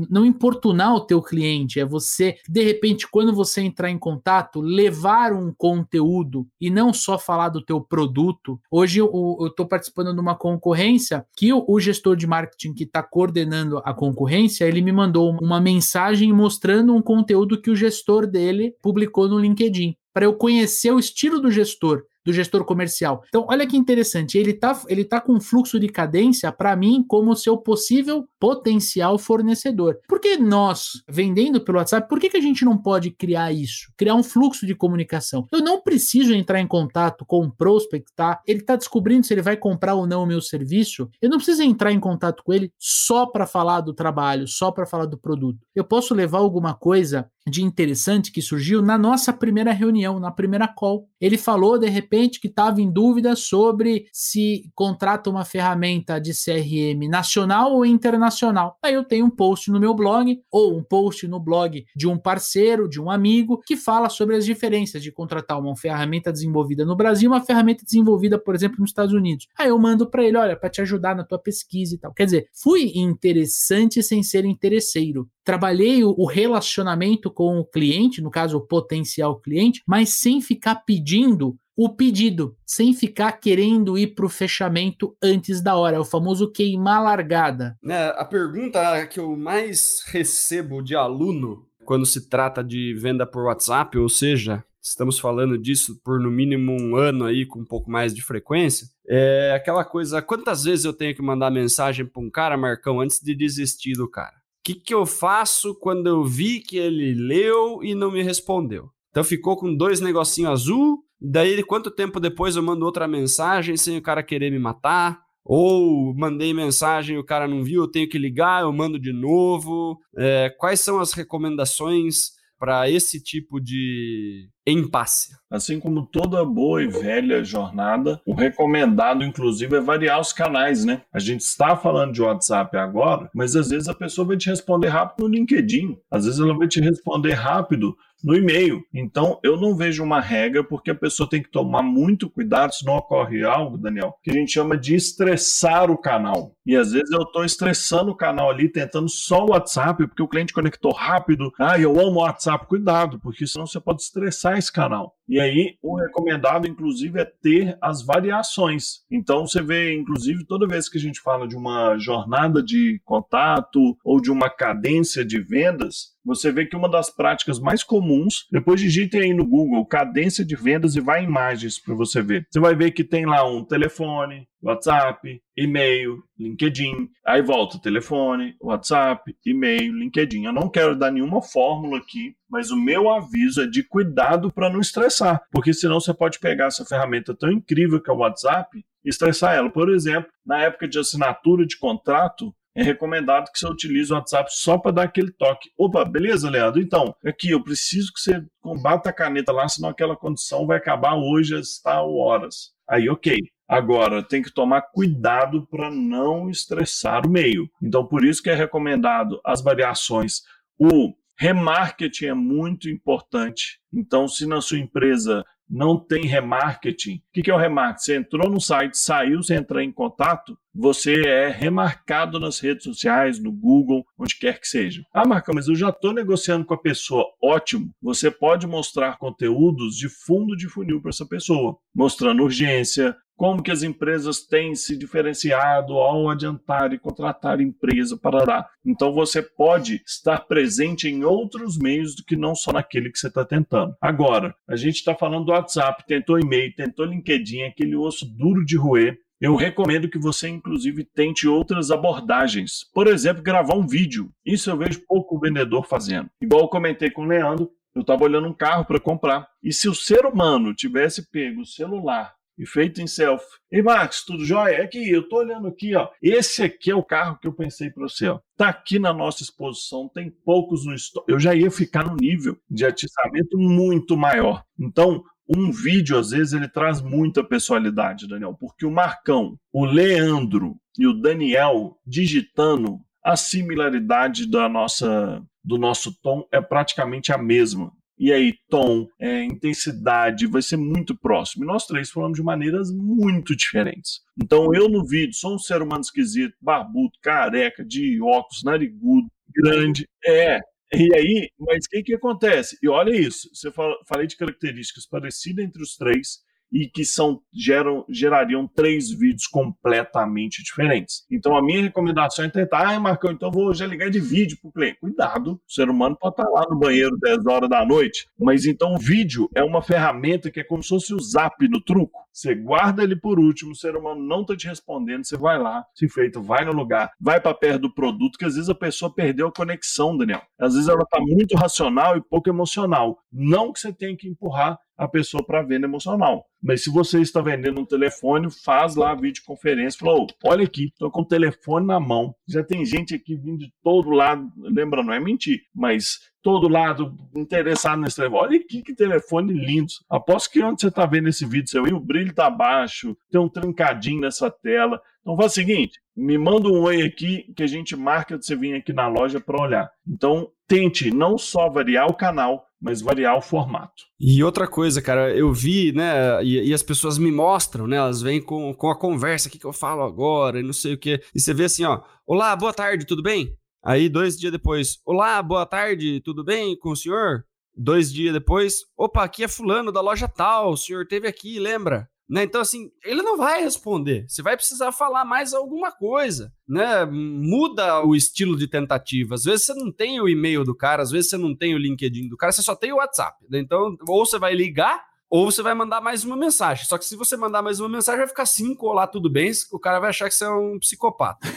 não importunar o teu cliente. É você, de repente, quando você entrar em contato, levar um conteúdo e não só falar do teu produto. Hoje eu estou participando de uma concorrência que o, o gestor de marketing que está coordenando a concorrência, ele me mandou uma mensagem mostrando um conteúdo que o gestor dele publicou no LinkedIn para eu conhecer o estilo do gestor do gestor comercial. Então, olha que interessante, ele tá, ele tá com um fluxo de cadência para mim como seu possível potencial fornecedor. Por que nós, vendendo pelo WhatsApp, por que, que a gente não pode criar isso? Criar um fluxo de comunicação. Eu não preciso entrar em contato com o prospect, tá? Ele tá descobrindo se ele vai comprar ou não o meu serviço. Eu não preciso entrar em contato com ele só para falar do trabalho, só para falar do produto. Eu posso levar alguma coisa de interessante que surgiu na nossa primeira reunião, na primeira call. Ele falou de repente que estava em dúvida sobre se contrata uma ferramenta de CRM nacional ou internacional. Aí eu tenho um post no meu blog ou um post no blog de um parceiro, de um amigo que fala sobre as diferenças de contratar uma ferramenta desenvolvida no Brasil uma ferramenta desenvolvida, por exemplo, nos Estados Unidos. Aí eu mando para ele, olha, para te ajudar na tua pesquisa e tal. Quer dizer, fui interessante sem ser interesseiro trabalhei o relacionamento com o cliente, no caso o potencial cliente, mas sem ficar pedindo o pedido, sem ficar querendo ir para o fechamento antes da hora, é o famoso queimar largada. É, a pergunta que eu mais recebo de aluno quando se trata de venda por WhatsApp, ou seja, estamos falando disso por no mínimo um ano aí com um pouco mais de frequência, é aquela coisa, quantas vezes eu tenho que mandar mensagem para um cara, Marcão, antes de desistir do cara? Que, que eu faço quando eu vi que ele leu e não me respondeu? Então ficou com dois negocinhos azul daí quanto tempo depois eu mando outra mensagem sem o cara querer me matar? Ou mandei mensagem o cara não viu, eu tenho que ligar, eu mando de novo. É, quais são as recomendações para esse tipo de impasse? Assim como toda boa e velha jornada, o recomendado, inclusive, é variar os canais, né? A gente está falando de WhatsApp agora, mas às vezes a pessoa vai te responder rápido no LinkedIn, às vezes ela vai te responder rápido no e-mail. Então, eu não vejo uma regra, porque a pessoa tem que tomar muito cuidado, se não ocorre algo, Daniel, que a gente chama de estressar o canal. E às vezes eu estou estressando o canal ali, tentando só o WhatsApp, porque o cliente conectou rápido. Ah, eu amo o WhatsApp. Cuidado, porque senão você pode estressar esse canal. E aí, o recomendado, inclusive, é ter as variações. Então, você vê, inclusive, toda vez que a gente fala de uma jornada de contato ou de uma cadência de vendas, você vê que uma das práticas mais comuns, depois digitem aí no Google cadência de vendas e vai imagens para você ver. Você vai ver que tem lá um telefone, WhatsApp, e-mail, LinkedIn. Aí volta telefone, WhatsApp, e-mail, LinkedIn. Eu não quero dar nenhuma fórmula aqui, mas o meu aviso é de cuidado para não estressar, porque senão você pode pegar essa ferramenta tão incrível que é o WhatsApp e estressar ela. Por exemplo, na época de assinatura de contrato, é recomendado que você utilize o WhatsApp só para dar aquele toque. Opa, beleza, Leandro? Então, aqui eu preciso que você combata a caneta lá, senão aquela condição vai acabar hoje às tal horas. Aí, ok. Agora, tem que tomar cuidado para não estressar o meio. Então, por isso que é recomendado as variações. O remarketing é muito importante. Então, se na sua empresa não tem remarketing. O que é o remarketing? Você entrou no site, saiu sem entrar em contato, você é remarcado nas redes sociais, no Google, onde quer que seja. Ah, Marcão, mas eu já estou negociando com a pessoa. Ótimo. Você pode mostrar conteúdos de fundo de funil para essa pessoa, mostrando urgência, como que as empresas têm se diferenciado ao adiantar e contratar empresa para lá. Então você pode estar presente em outros meios do que não só naquele que você está tentando. Agora, a gente está falando do WhatsApp, tentou e-mail, tentou LinkedIn, aquele osso duro de roer. Eu recomendo que você, inclusive, tente outras abordagens. Por exemplo, gravar um vídeo. Isso eu vejo pouco vendedor fazendo. Igual eu comentei com o Leandro, eu estava olhando um carro para comprar. E se o ser humano tivesse pego o celular e feito em selfie. Ei, Max, tudo jóia? É que eu tô olhando aqui, ó. Esse aqui é o carro que eu pensei para você, ó. Tá aqui na nossa exposição, tem poucos no estoque. Eu já ia ficar no nível de atiçamento muito maior. Então, um vídeo, às vezes, ele traz muita pessoalidade, Daniel, porque o Marcão, o Leandro e o Daniel digitando, a similaridade da nossa, do nosso tom é praticamente a mesma. E aí, tom, é, intensidade, vai ser muito próximo. E nós três falamos de maneiras muito diferentes. Então, eu no vídeo sou um ser humano esquisito, barbudo, careca, de óculos, narigudo, grande. É, e aí, mas o que, que acontece? E olha isso, você fala, falei de características parecidas entre os três, e que são geram, gerariam três vídeos completamente diferentes. Então a minha recomendação é tentar, ah, Marcão, então vou já ligar de vídeo para o cliente. Cuidado, o ser humano pode estar lá no banheiro 10 horas da noite, mas então o vídeo é uma ferramenta que é como se fosse o zap no truco. Você guarda ele por último, o ser humano não está te respondendo, você vai lá, se feito, vai no lugar, vai para perto do produto, que às vezes a pessoa perdeu a conexão, Daniel. Às vezes ela está muito racional e pouco emocional. Não que você tenha que empurrar a pessoa para venda emocional. Mas se você está vendendo um telefone, faz lá a videoconferência, falou, olha aqui, estou com o telefone na mão, já tem gente aqui vindo de todo lado, lembra, não é mentir, mas todo lado interessado nesse telefone. Olha aqui que telefone lindo. Aposto que onde você está vendo esse vídeo seu aí, o brilho está baixo, tem um trincadinho nessa tela. Então faz o seguinte, me manda um oi aqui que a gente marca de você vir aqui na loja para olhar. Então tente não só variar o canal, mas variar o formato. E outra coisa, cara, eu vi, né, e, e, as pessoas me mostram, né, elas vêm com, com a conversa aqui que eu falo agora e não sei o quê. E você vê assim, ó, olá, boa tarde, tudo bem? Aí, dois dias depois, olá, boa tarde, tudo bem com o senhor? Dois dias depois, opa, aqui é fulano da loja tal, o senhor teve aqui, lembra? Né? Então, assim, ele não vai responder. Você vai precisar falar mais alguma coisa, né? Muda o estilo de tentativa. Às vezes você não tem o e-mail do cara, às vezes você não tem o LinkedIn do cara, você só tem o WhatsApp. Né? Então, ou você vai ligar, ou você vai mandar mais uma mensagem. Só que se você mandar mais uma mensagem, vai ficar cinco, olá, tudo bem, o cara vai achar que você é um psicopata.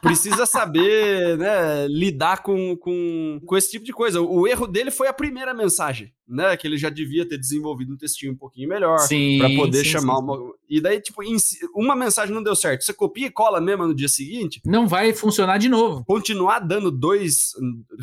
Precisa saber né, lidar com, com, com esse tipo de coisa. O erro dele foi a primeira mensagem, né? Que ele já devia ter desenvolvido um textinho um pouquinho melhor para poder sim, chamar sim, uma. E daí, tipo, uma mensagem não deu certo. Você copia e cola mesmo no dia seguinte. Não vai funcionar de novo. Continuar dando dois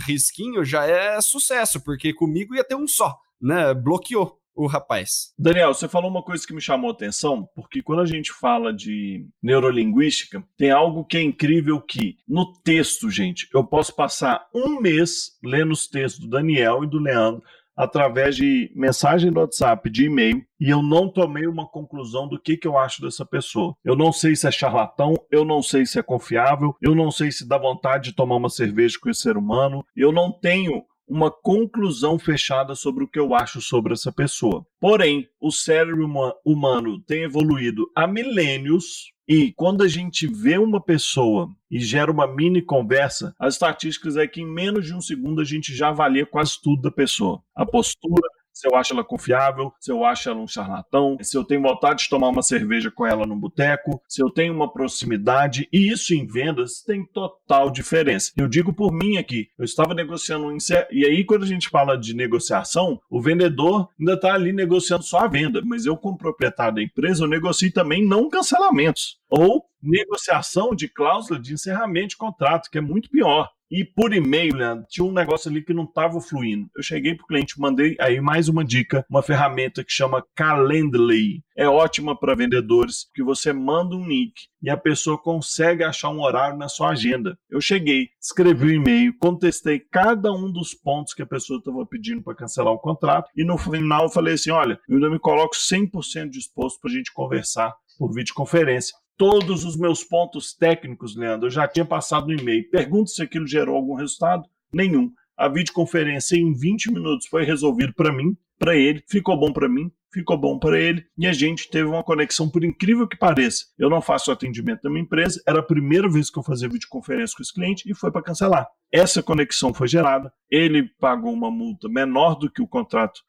risquinhos já é sucesso, porque comigo ia ter um só, né? Bloqueou o rapaz. Daniel, você falou uma coisa que me chamou a atenção, porque quando a gente fala de neurolinguística, tem algo que é incrível que no texto, gente, eu posso passar um mês lendo os textos do Daniel e do Leandro através de mensagem do WhatsApp, de e-mail, e eu não tomei uma conclusão do que, que eu acho dessa pessoa. Eu não sei se é charlatão, eu não sei se é confiável, eu não sei se dá vontade de tomar uma cerveja com esse ser humano, eu não tenho uma conclusão fechada sobre o que eu acho sobre essa pessoa. Porém, o cérebro humano tem evoluído há milênios e quando a gente vê uma pessoa e gera uma mini conversa, as estatísticas é que em menos de um segundo a gente já avalia quase tudo da pessoa. A postura, se eu acho ela confiável, se eu acho ela um charlatão, se eu tenho vontade de tomar uma cerveja com ela no boteco, se eu tenho uma proximidade, e isso em vendas tem total diferença. Eu digo por mim aqui, eu estava negociando um e aí quando a gente fala de negociação, o vendedor ainda está ali negociando só a venda, mas eu como proprietário da empresa, eu negocio também não cancelamentos ou negociação de cláusula de encerramento de contrato, que é muito pior. E por e-mail, tinha um negócio ali que não estava fluindo. Eu cheguei para o cliente, mandei aí mais uma dica, uma ferramenta que chama Calendly. É ótima para vendedores, que você manda um link e a pessoa consegue achar um horário na sua agenda. Eu cheguei, escrevi o um e-mail, contestei cada um dos pontos que a pessoa estava pedindo para cancelar o contrato e no final eu falei assim, olha, eu ainda me coloco 100% disposto para a gente conversar por videoconferência todos os meus pontos técnicos, Leandro. Eu já tinha passado no e-mail. Pergunta se aquilo gerou algum resultado? Nenhum. A videoconferência em 20 minutos foi resolvido para mim, para ele, ficou bom para mim, ficou bom para ele e a gente teve uma conexão, por incrível que pareça. Eu não faço atendimento da minha empresa, era a primeira vez que eu fazia videoconferência com esse cliente e foi para cancelar. Essa conexão foi gerada, ele pagou uma multa menor do que o contrato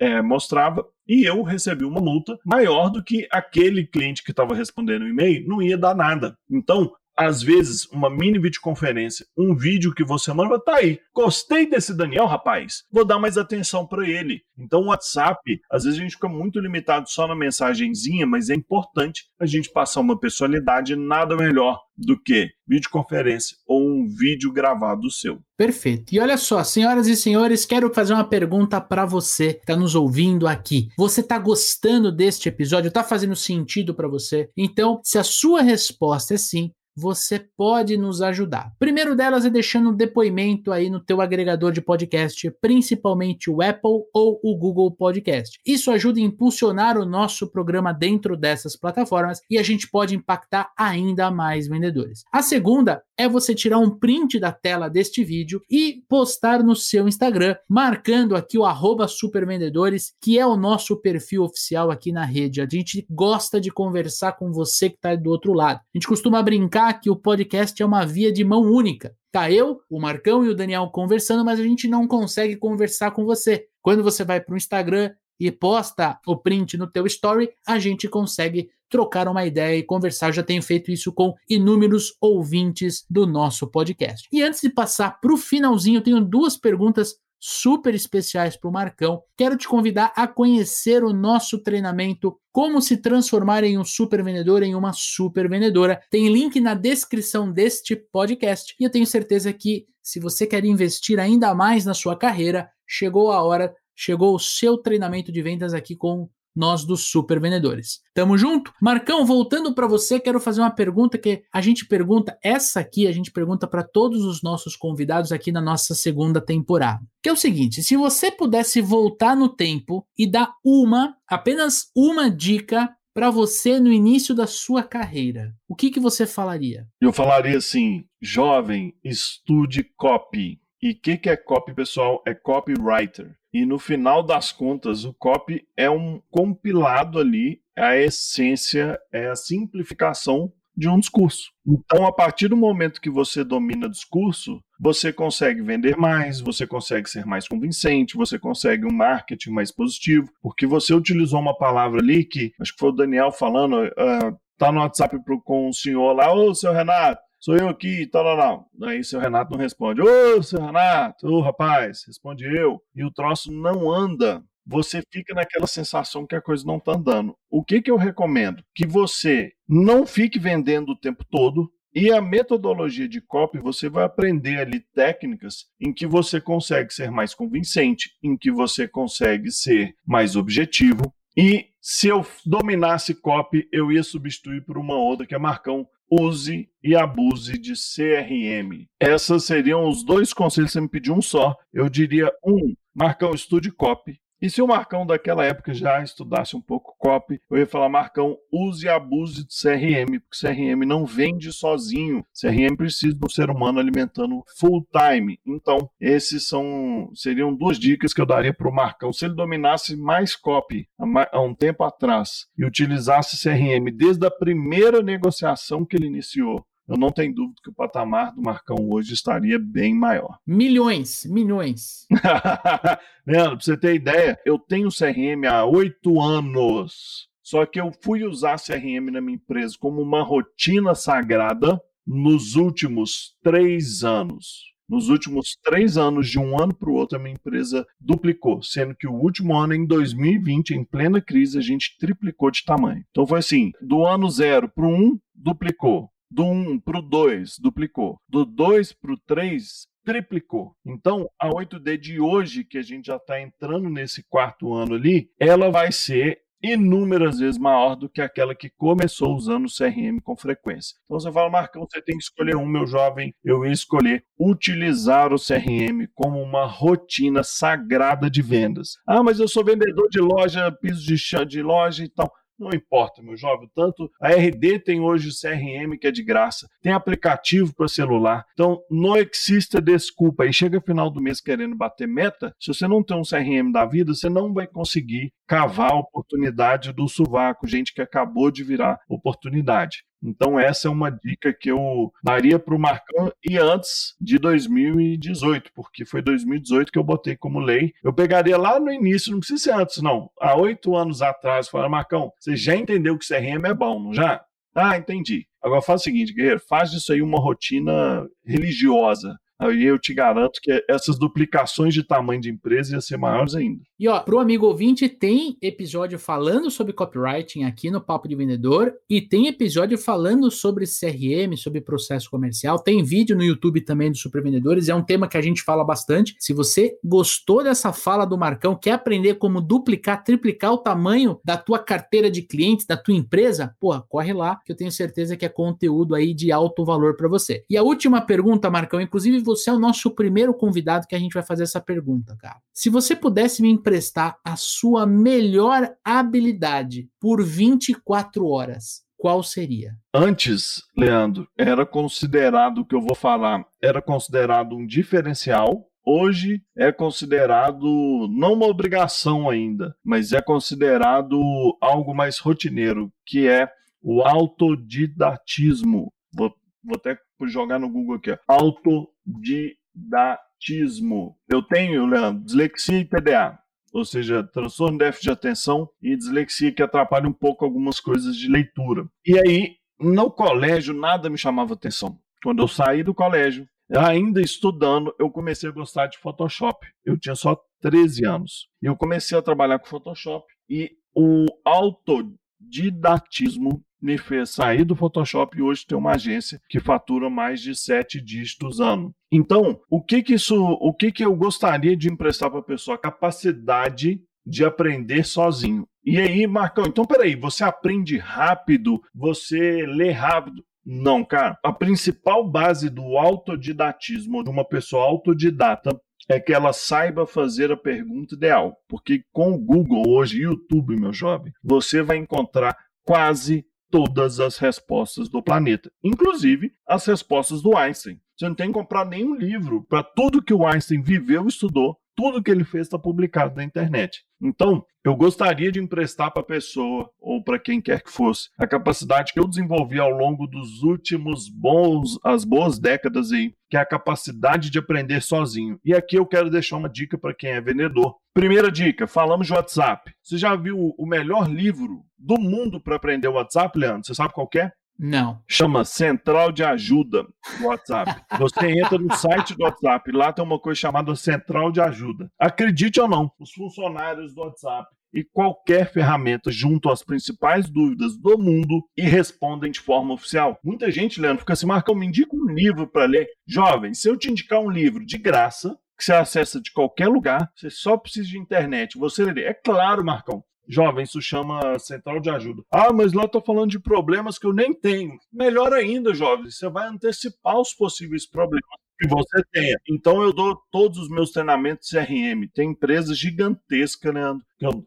é, mostrava e eu recebi uma multa maior do que aquele cliente que estava respondendo o e-mail não ia dar nada. Então, às vezes, uma mini videoconferência, um vídeo que você manda, tá aí. Gostei desse Daniel, rapaz. Vou dar mais atenção para ele. Então, o WhatsApp, às vezes a gente fica muito limitado só na mensagenzinha, mas é importante a gente passar uma personalidade nada melhor do que videoconferência ou um vídeo gravado seu. Perfeito. E olha só, senhoras e senhores, quero fazer uma pergunta para você que está nos ouvindo aqui. Você está gostando deste episódio? Está fazendo sentido para você? Então, se a sua resposta é sim, você pode nos ajudar. Primeiro delas é deixando um depoimento aí no teu agregador de podcast, principalmente o Apple ou o Google Podcast. Isso ajuda a impulsionar o nosso programa dentro dessas plataformas e a gente pode impactar ainda mais vendedores. A segunda é você tirar um print da tela deste vídeo e postar no seu Instagram, marcando aqui o arroba supervendedores, que é o nosso perfil oficial aqui na rede. A gente gosta de conversar com você que está do outro lado. A gente costuma brincar que o podcast é uma via de mão única. Tá eu, o Marcão e o Daniel conversando, mas a gente não consegue conversar com você. Quando você vai para o Instagram e posta o print no teu story, a gente consegue trocar uma ideia e conversar. já tenho feito isso com inúmeros ouvintes do nosso podcast. E antes de passar para o finalzinho, tenho duas perguntas super especiais para o Marcão. Quero te convidar a conhecer o nosso treinamento Como se transformar em um super vendedor em uma super vendedora. Tem link na descrição deste podcast e eu tenho certeza que se você quer investir ainda mais na sua carreira, chegou a hora, chegou o seu treinamento de vendas aqui com nós dos super vendedores. Tamo junto? Marcão, voltando para você, quero fazer uma pergunta que a gente pergunta, essa aqui a gente pergunta para todos os nossos convidados aqui na nossa segunda temporada. Que é o seguinte, se você pudesse voltar no tempo e dar uma, apenas uma dica para você no início da sua carreira, o que que você falaria? Eu falaria assim, jovem, estude copy. E o que, que é copy, pessoal? É copywriter. E no final das contas, o copy é um compilado ali, a essência é a simplificação de um discurso. Então, a partir do momento que você domina discurso, você consegue vender mais, você consegue ser mais convincente, você consegue um marketing mais positivo, porque você utilizou uma palavra ali que, acho que foi o Daniel falando, uh, tá no WhatsApp pro, com o senhor lá, ô, seu Renato, sou eu aqui, tal, tal, tal. Aí seu Renato não responde. Ô, seu Renato, ô, rapaz, responde eu. E o troço não anda você fica naquela sensação que a coisa não está andando. O que, que eu recomendo? Que você não fique vendendo o tempo todo. E a metodologia de copy, você vai aprender ali técnicas em que você consegue ser mais convincente, em que você consegue ser mais objetivo. E se eu dominasse copy, eu ia substituir por uma outra que é Marcão. Use e abuse de CRM. Esses seriam os dois conselhos. Você me pediu um só. Eu diria um, Marcão, estude copy. E se o Marcão daquela época já estudasse um pouco copy, eu ia falar, Marcão, use e abuse de CRM, porque CRM não vende sozinho. CRM precisa do ser humano alimentando full time. Então, esses são seriam duas dicas que eu daria para o Marcão. Se ele dominasse mais copy há um tempo atrás e utilizasse CRM desde a primeira negociação que ele iniciou, eu não tenho dúvida que o patamar do Marcão hoje estaria bem maior. Milhões, milhões. *laughs* Leandro, pra você ter ideia, eu tenho CRM há oito anos. Só que eu fui usar CRM na minha empresa como uma rotina sagrada nos últimos três anos. Nos últimos três anos, de um ano para o outro, a minha empresa duplicou, sendo que o último ano, em 2020, em plena crise, a gente triplicou de tamanho. Então foi assim: do ano zero para o um, duplicou. Do 1 para o 2, duplicou. Do 2 para o 3, triplicou. Então, a 8D de hoje, que a gente já está entrando nesse quarto ano ali, ela vai ser inúmeras vezes maior do que aquela que começou usando o CRM com frequência. Então você fala, Marcão, você tem que escolher um, meu jovem. Eu ia escolher utilizar o CRM como uma rotina sagrada de vendas. Ah, mas eu sou vendedor de loja, piso de chão de loja e tal. Não importa, meu jovem. Tanto a RD tem hoje o CRM que é de graça, tem aplicativo para celular. Então, não existe desculpa. Aí chega final do mês querendo bater meta. Se você não tem um CRM da vida, você não vai conseguir cavar a oportunidade do sovaco, gente que acabou de virar oportunidade. Então, essa é uma dica que eu daria para o Marcão e antes de 2018, porque foi 2018 que eu botei como lei. Eu pegaria lá no início, não precisa ser antes, não. Há oito anos atrás, falaram, Marcão, você já entendeu que CRM é bom, não já? Ah, entendi. Agora faz o seguinte, guerreiro, faz disso aí uma rotina religiosa. Aí eu te garanto que essas duplicações de tamanho de empresa iam ser maiores ainda. E ó, pro amigo ouvinte, tem episódio falando sobre copywriting aqui no Papo de Vendedor e tem episódio falando sobre CRM, sobre processo comercial. Tem vídeo no YouTube também dos supervendedores, é um tema que a gente fala bastante. Se você gostou dessa fala do Marcão, quer aprender como duplicar, triplicar o tamanho da tua carteira de clientes, da tua empresa, pô, corre lá, que eu tenho certeza que é conteúdo aí de alto valor para você. E a última pergunta, Marcão, inclusive você é o nosso primeiro convidado que a gente vai fazer essa pergunta, cara. Se você pudesse me emprestar a sua melhor habilidade por 24 horas, qual seria? Antes, Leandro, era considerado o que eu vou falar, era considerado um diferencial. Hoje é considerado não uma obrigação ainda, mas é considerado algo mais rotineiro, que é o autodidatismo. Vou, vou até jogar no Google aqui, autodidatismo. Eu tenho, Leandro, dislexia e TDA ou seja, transtorno de déficit de atenção e dislexia que atrapalha um pouco algumas coisas de leitura. E aí, no colégio, nada me chamava atenção. Quando eu saí do colégio, ainda estudando, eu comecei a gostar de Photoshop. Eu tinha só 13 anos. Eu comecei a trabalhar com Photoshop e o autodidatismo me fez sair do Photoshop e hoje ter uma agência que fatura mais de sete dígitos ano. Então, o que que isso, o que que eu gostaria de emprestar para a pessoa? Capacidade de aprender sozinho. E aí, Marcão, então peraí, você aprende rápido, você lê rápido. Não, cara. A principal base do autodidatismo de uma pessoa autodidata é que ela saiba fazer a pergunta ideal. Porque com o Google hoje, YouTube, meu jovem, você vai encontrar quase todas as respostas do planeta, inclusive as respostas do Einstein. Você não tem que comprar nenhum livro para tudo que o Einstein viveu e estudou, tudo que ele fez está publicado na internet. Então, eu gostaria de emprestar para a pessoa, ou para quem quer que fosse, a capacidade que eu desenvolvi ao longo dos últimos bons, as boas décadas aí, que é a capacidade de aprender sozinho. E aqui eu quero deixar uma dica para quem é vendedor. Primeira dica, falamos de WhatsApp. Você já viu o melhor livro do mundo para aprender o WhatsApp, Leandro? Você sabe qual é? Não. Chama Central de Ajuda do WhatsApp. *laughs* Você entra no site do WhatsApp, lá tem uma coisa chamada Central de Ajuda. Acredite ou não, os funcionários do WhatsApp e qualquer ferramenta junto às principais dúvidas do mundo e respondem de forma oficial. Muita gente, Leandro, fica assim, Marcão, me indica um livro para ler. Jovem, se eu te indicar um livro de graça, que você acessa de qualquer lugar, você só precisa de internet, você lê. É claro, Marcão, Jovem, isso chama central de ajuda. Ah, mas lá estou falando de problemas que eu nem tenho. Melhor ainda, jovem, você vai antecipar os possíveis problemas que você tenha. Então eu dou todos os meus treinamentos CRM. Tem empresas gigantescas, né?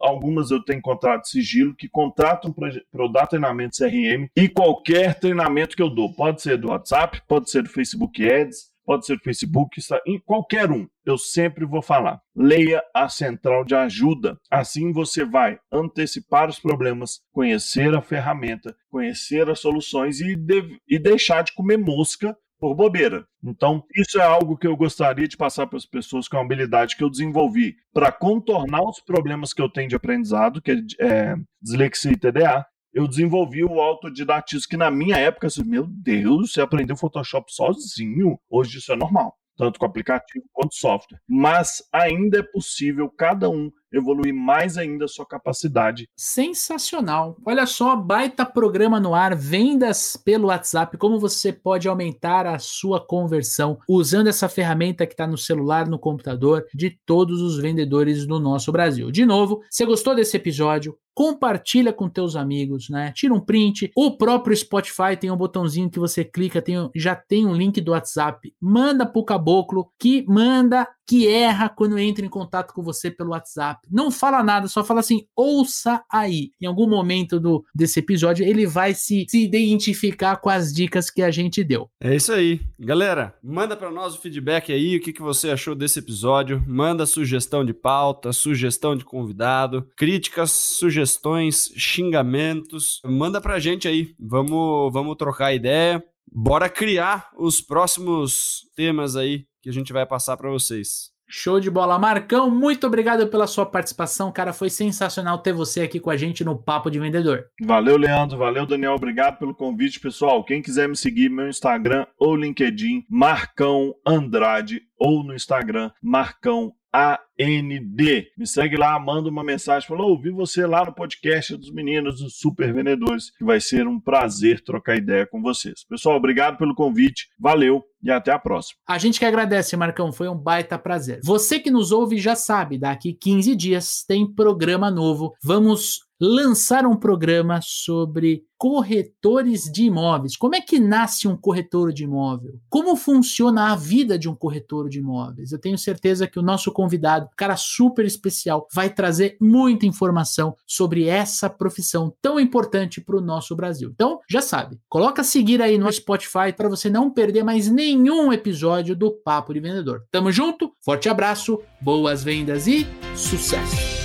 algumas eu tenho contrato de sigilo que contratam para eu dar treinamento CRM e qualquer treinamento que eu dou. Pode ser do WhatsApp, pode ser do Facebook Ads, pode ser Facebook, em qualquer um. Eu sempre vou falar. Leia a central de ajuda. Assim você vai antecipar os problemas, conhecer a ferramenta, conhecer as soluções e, de, e deixar de comer mosca por bobeira. Então, isso é algo que eu gostaria de passar para as pessoas, que é uma habilidade que eu desenvolvi para contornar os problemas que eu tenho de aprendizado, que é, é dislexia e TDA. Eu desenvolvi o autodidatismo, que na minha época, assim, meu Deus, você aprendeu Photoshop sozinho. Hoje isso é normal tanto com aplicativo quanto software. Mas ainda é possível cada um evoluir mais ainda a sua capacidade. Sensacional. Olha só, baita programa no ar, vendas pelo WhatsApp, como você pode aumentar a sua conversão usando essa ferramenta que está no celular, no computador de todos os vendedores do nosso Brasil. De novo, se gostou desse episódio, compartilha com teus amigos, né? Tira um print. O próprio Spotify tem um botãozinho que você clica, tem, já tem um link do WhatsApp. Manda pro caboclo que manda que erra quando entra em contato com você pelo WhatsApp. Não fala nada, só fala assim: ouça aí. Em algum momento do, desse episódio, ele vai se, se identificar com as dicas que a gente deu. É isso aí. Galera, manda para nós o feedback aí, o que, que você achou desse episódio. Manda sugestão de pauta, sugestão de convidado, críticas, sugestões, xingamentos. Manda pra gente aí. Vamos, vamos trocar ideia. Bora criar os próximos temas aí que a gente vai passar para vocês. Show de bola, Marcão. Muito obrigado pela sua participação, cara. Foi sensacional ter você aqui com a gente no Papo de Vendedor. Valeu, Leandro. Valeu, Daniel. Obrigado pelo convite, pessoal. Quem quiser me seguir, meu Instagram ou LinkedIn, Marcão Andrade, ou no Instagram, Marcão AND. Me segue lá, manda uma mensagem, fala, ouvi você lá no podcast dos meninos dos Super Vendedores, que vai ser um prazer trocar ideia com vocês. Pessoal, obrigado pelo convite, valeu e até a próxima. A gente que agradece, Marcão, foi um baita prazer. Você que nos ouve já sabe, daqui 15 dias tem programa novo. Vamos lançar um programa sobre corretores de imóveis. Como é que nasce um corretor de imóvel? Como funciona a vida de um corretor de imóveis? Eu tenho certeza que o nosso convidado, cara super especial, vai trazer muita informação sobre essa profissão tão importante para o nosso Brasil. Então, já sabe, coloca seguir aí no Spotify para você não perder mais nenhum episódio do Papo de Vendedor. Tamo junto, forte abraço, boas vendas e sucesso!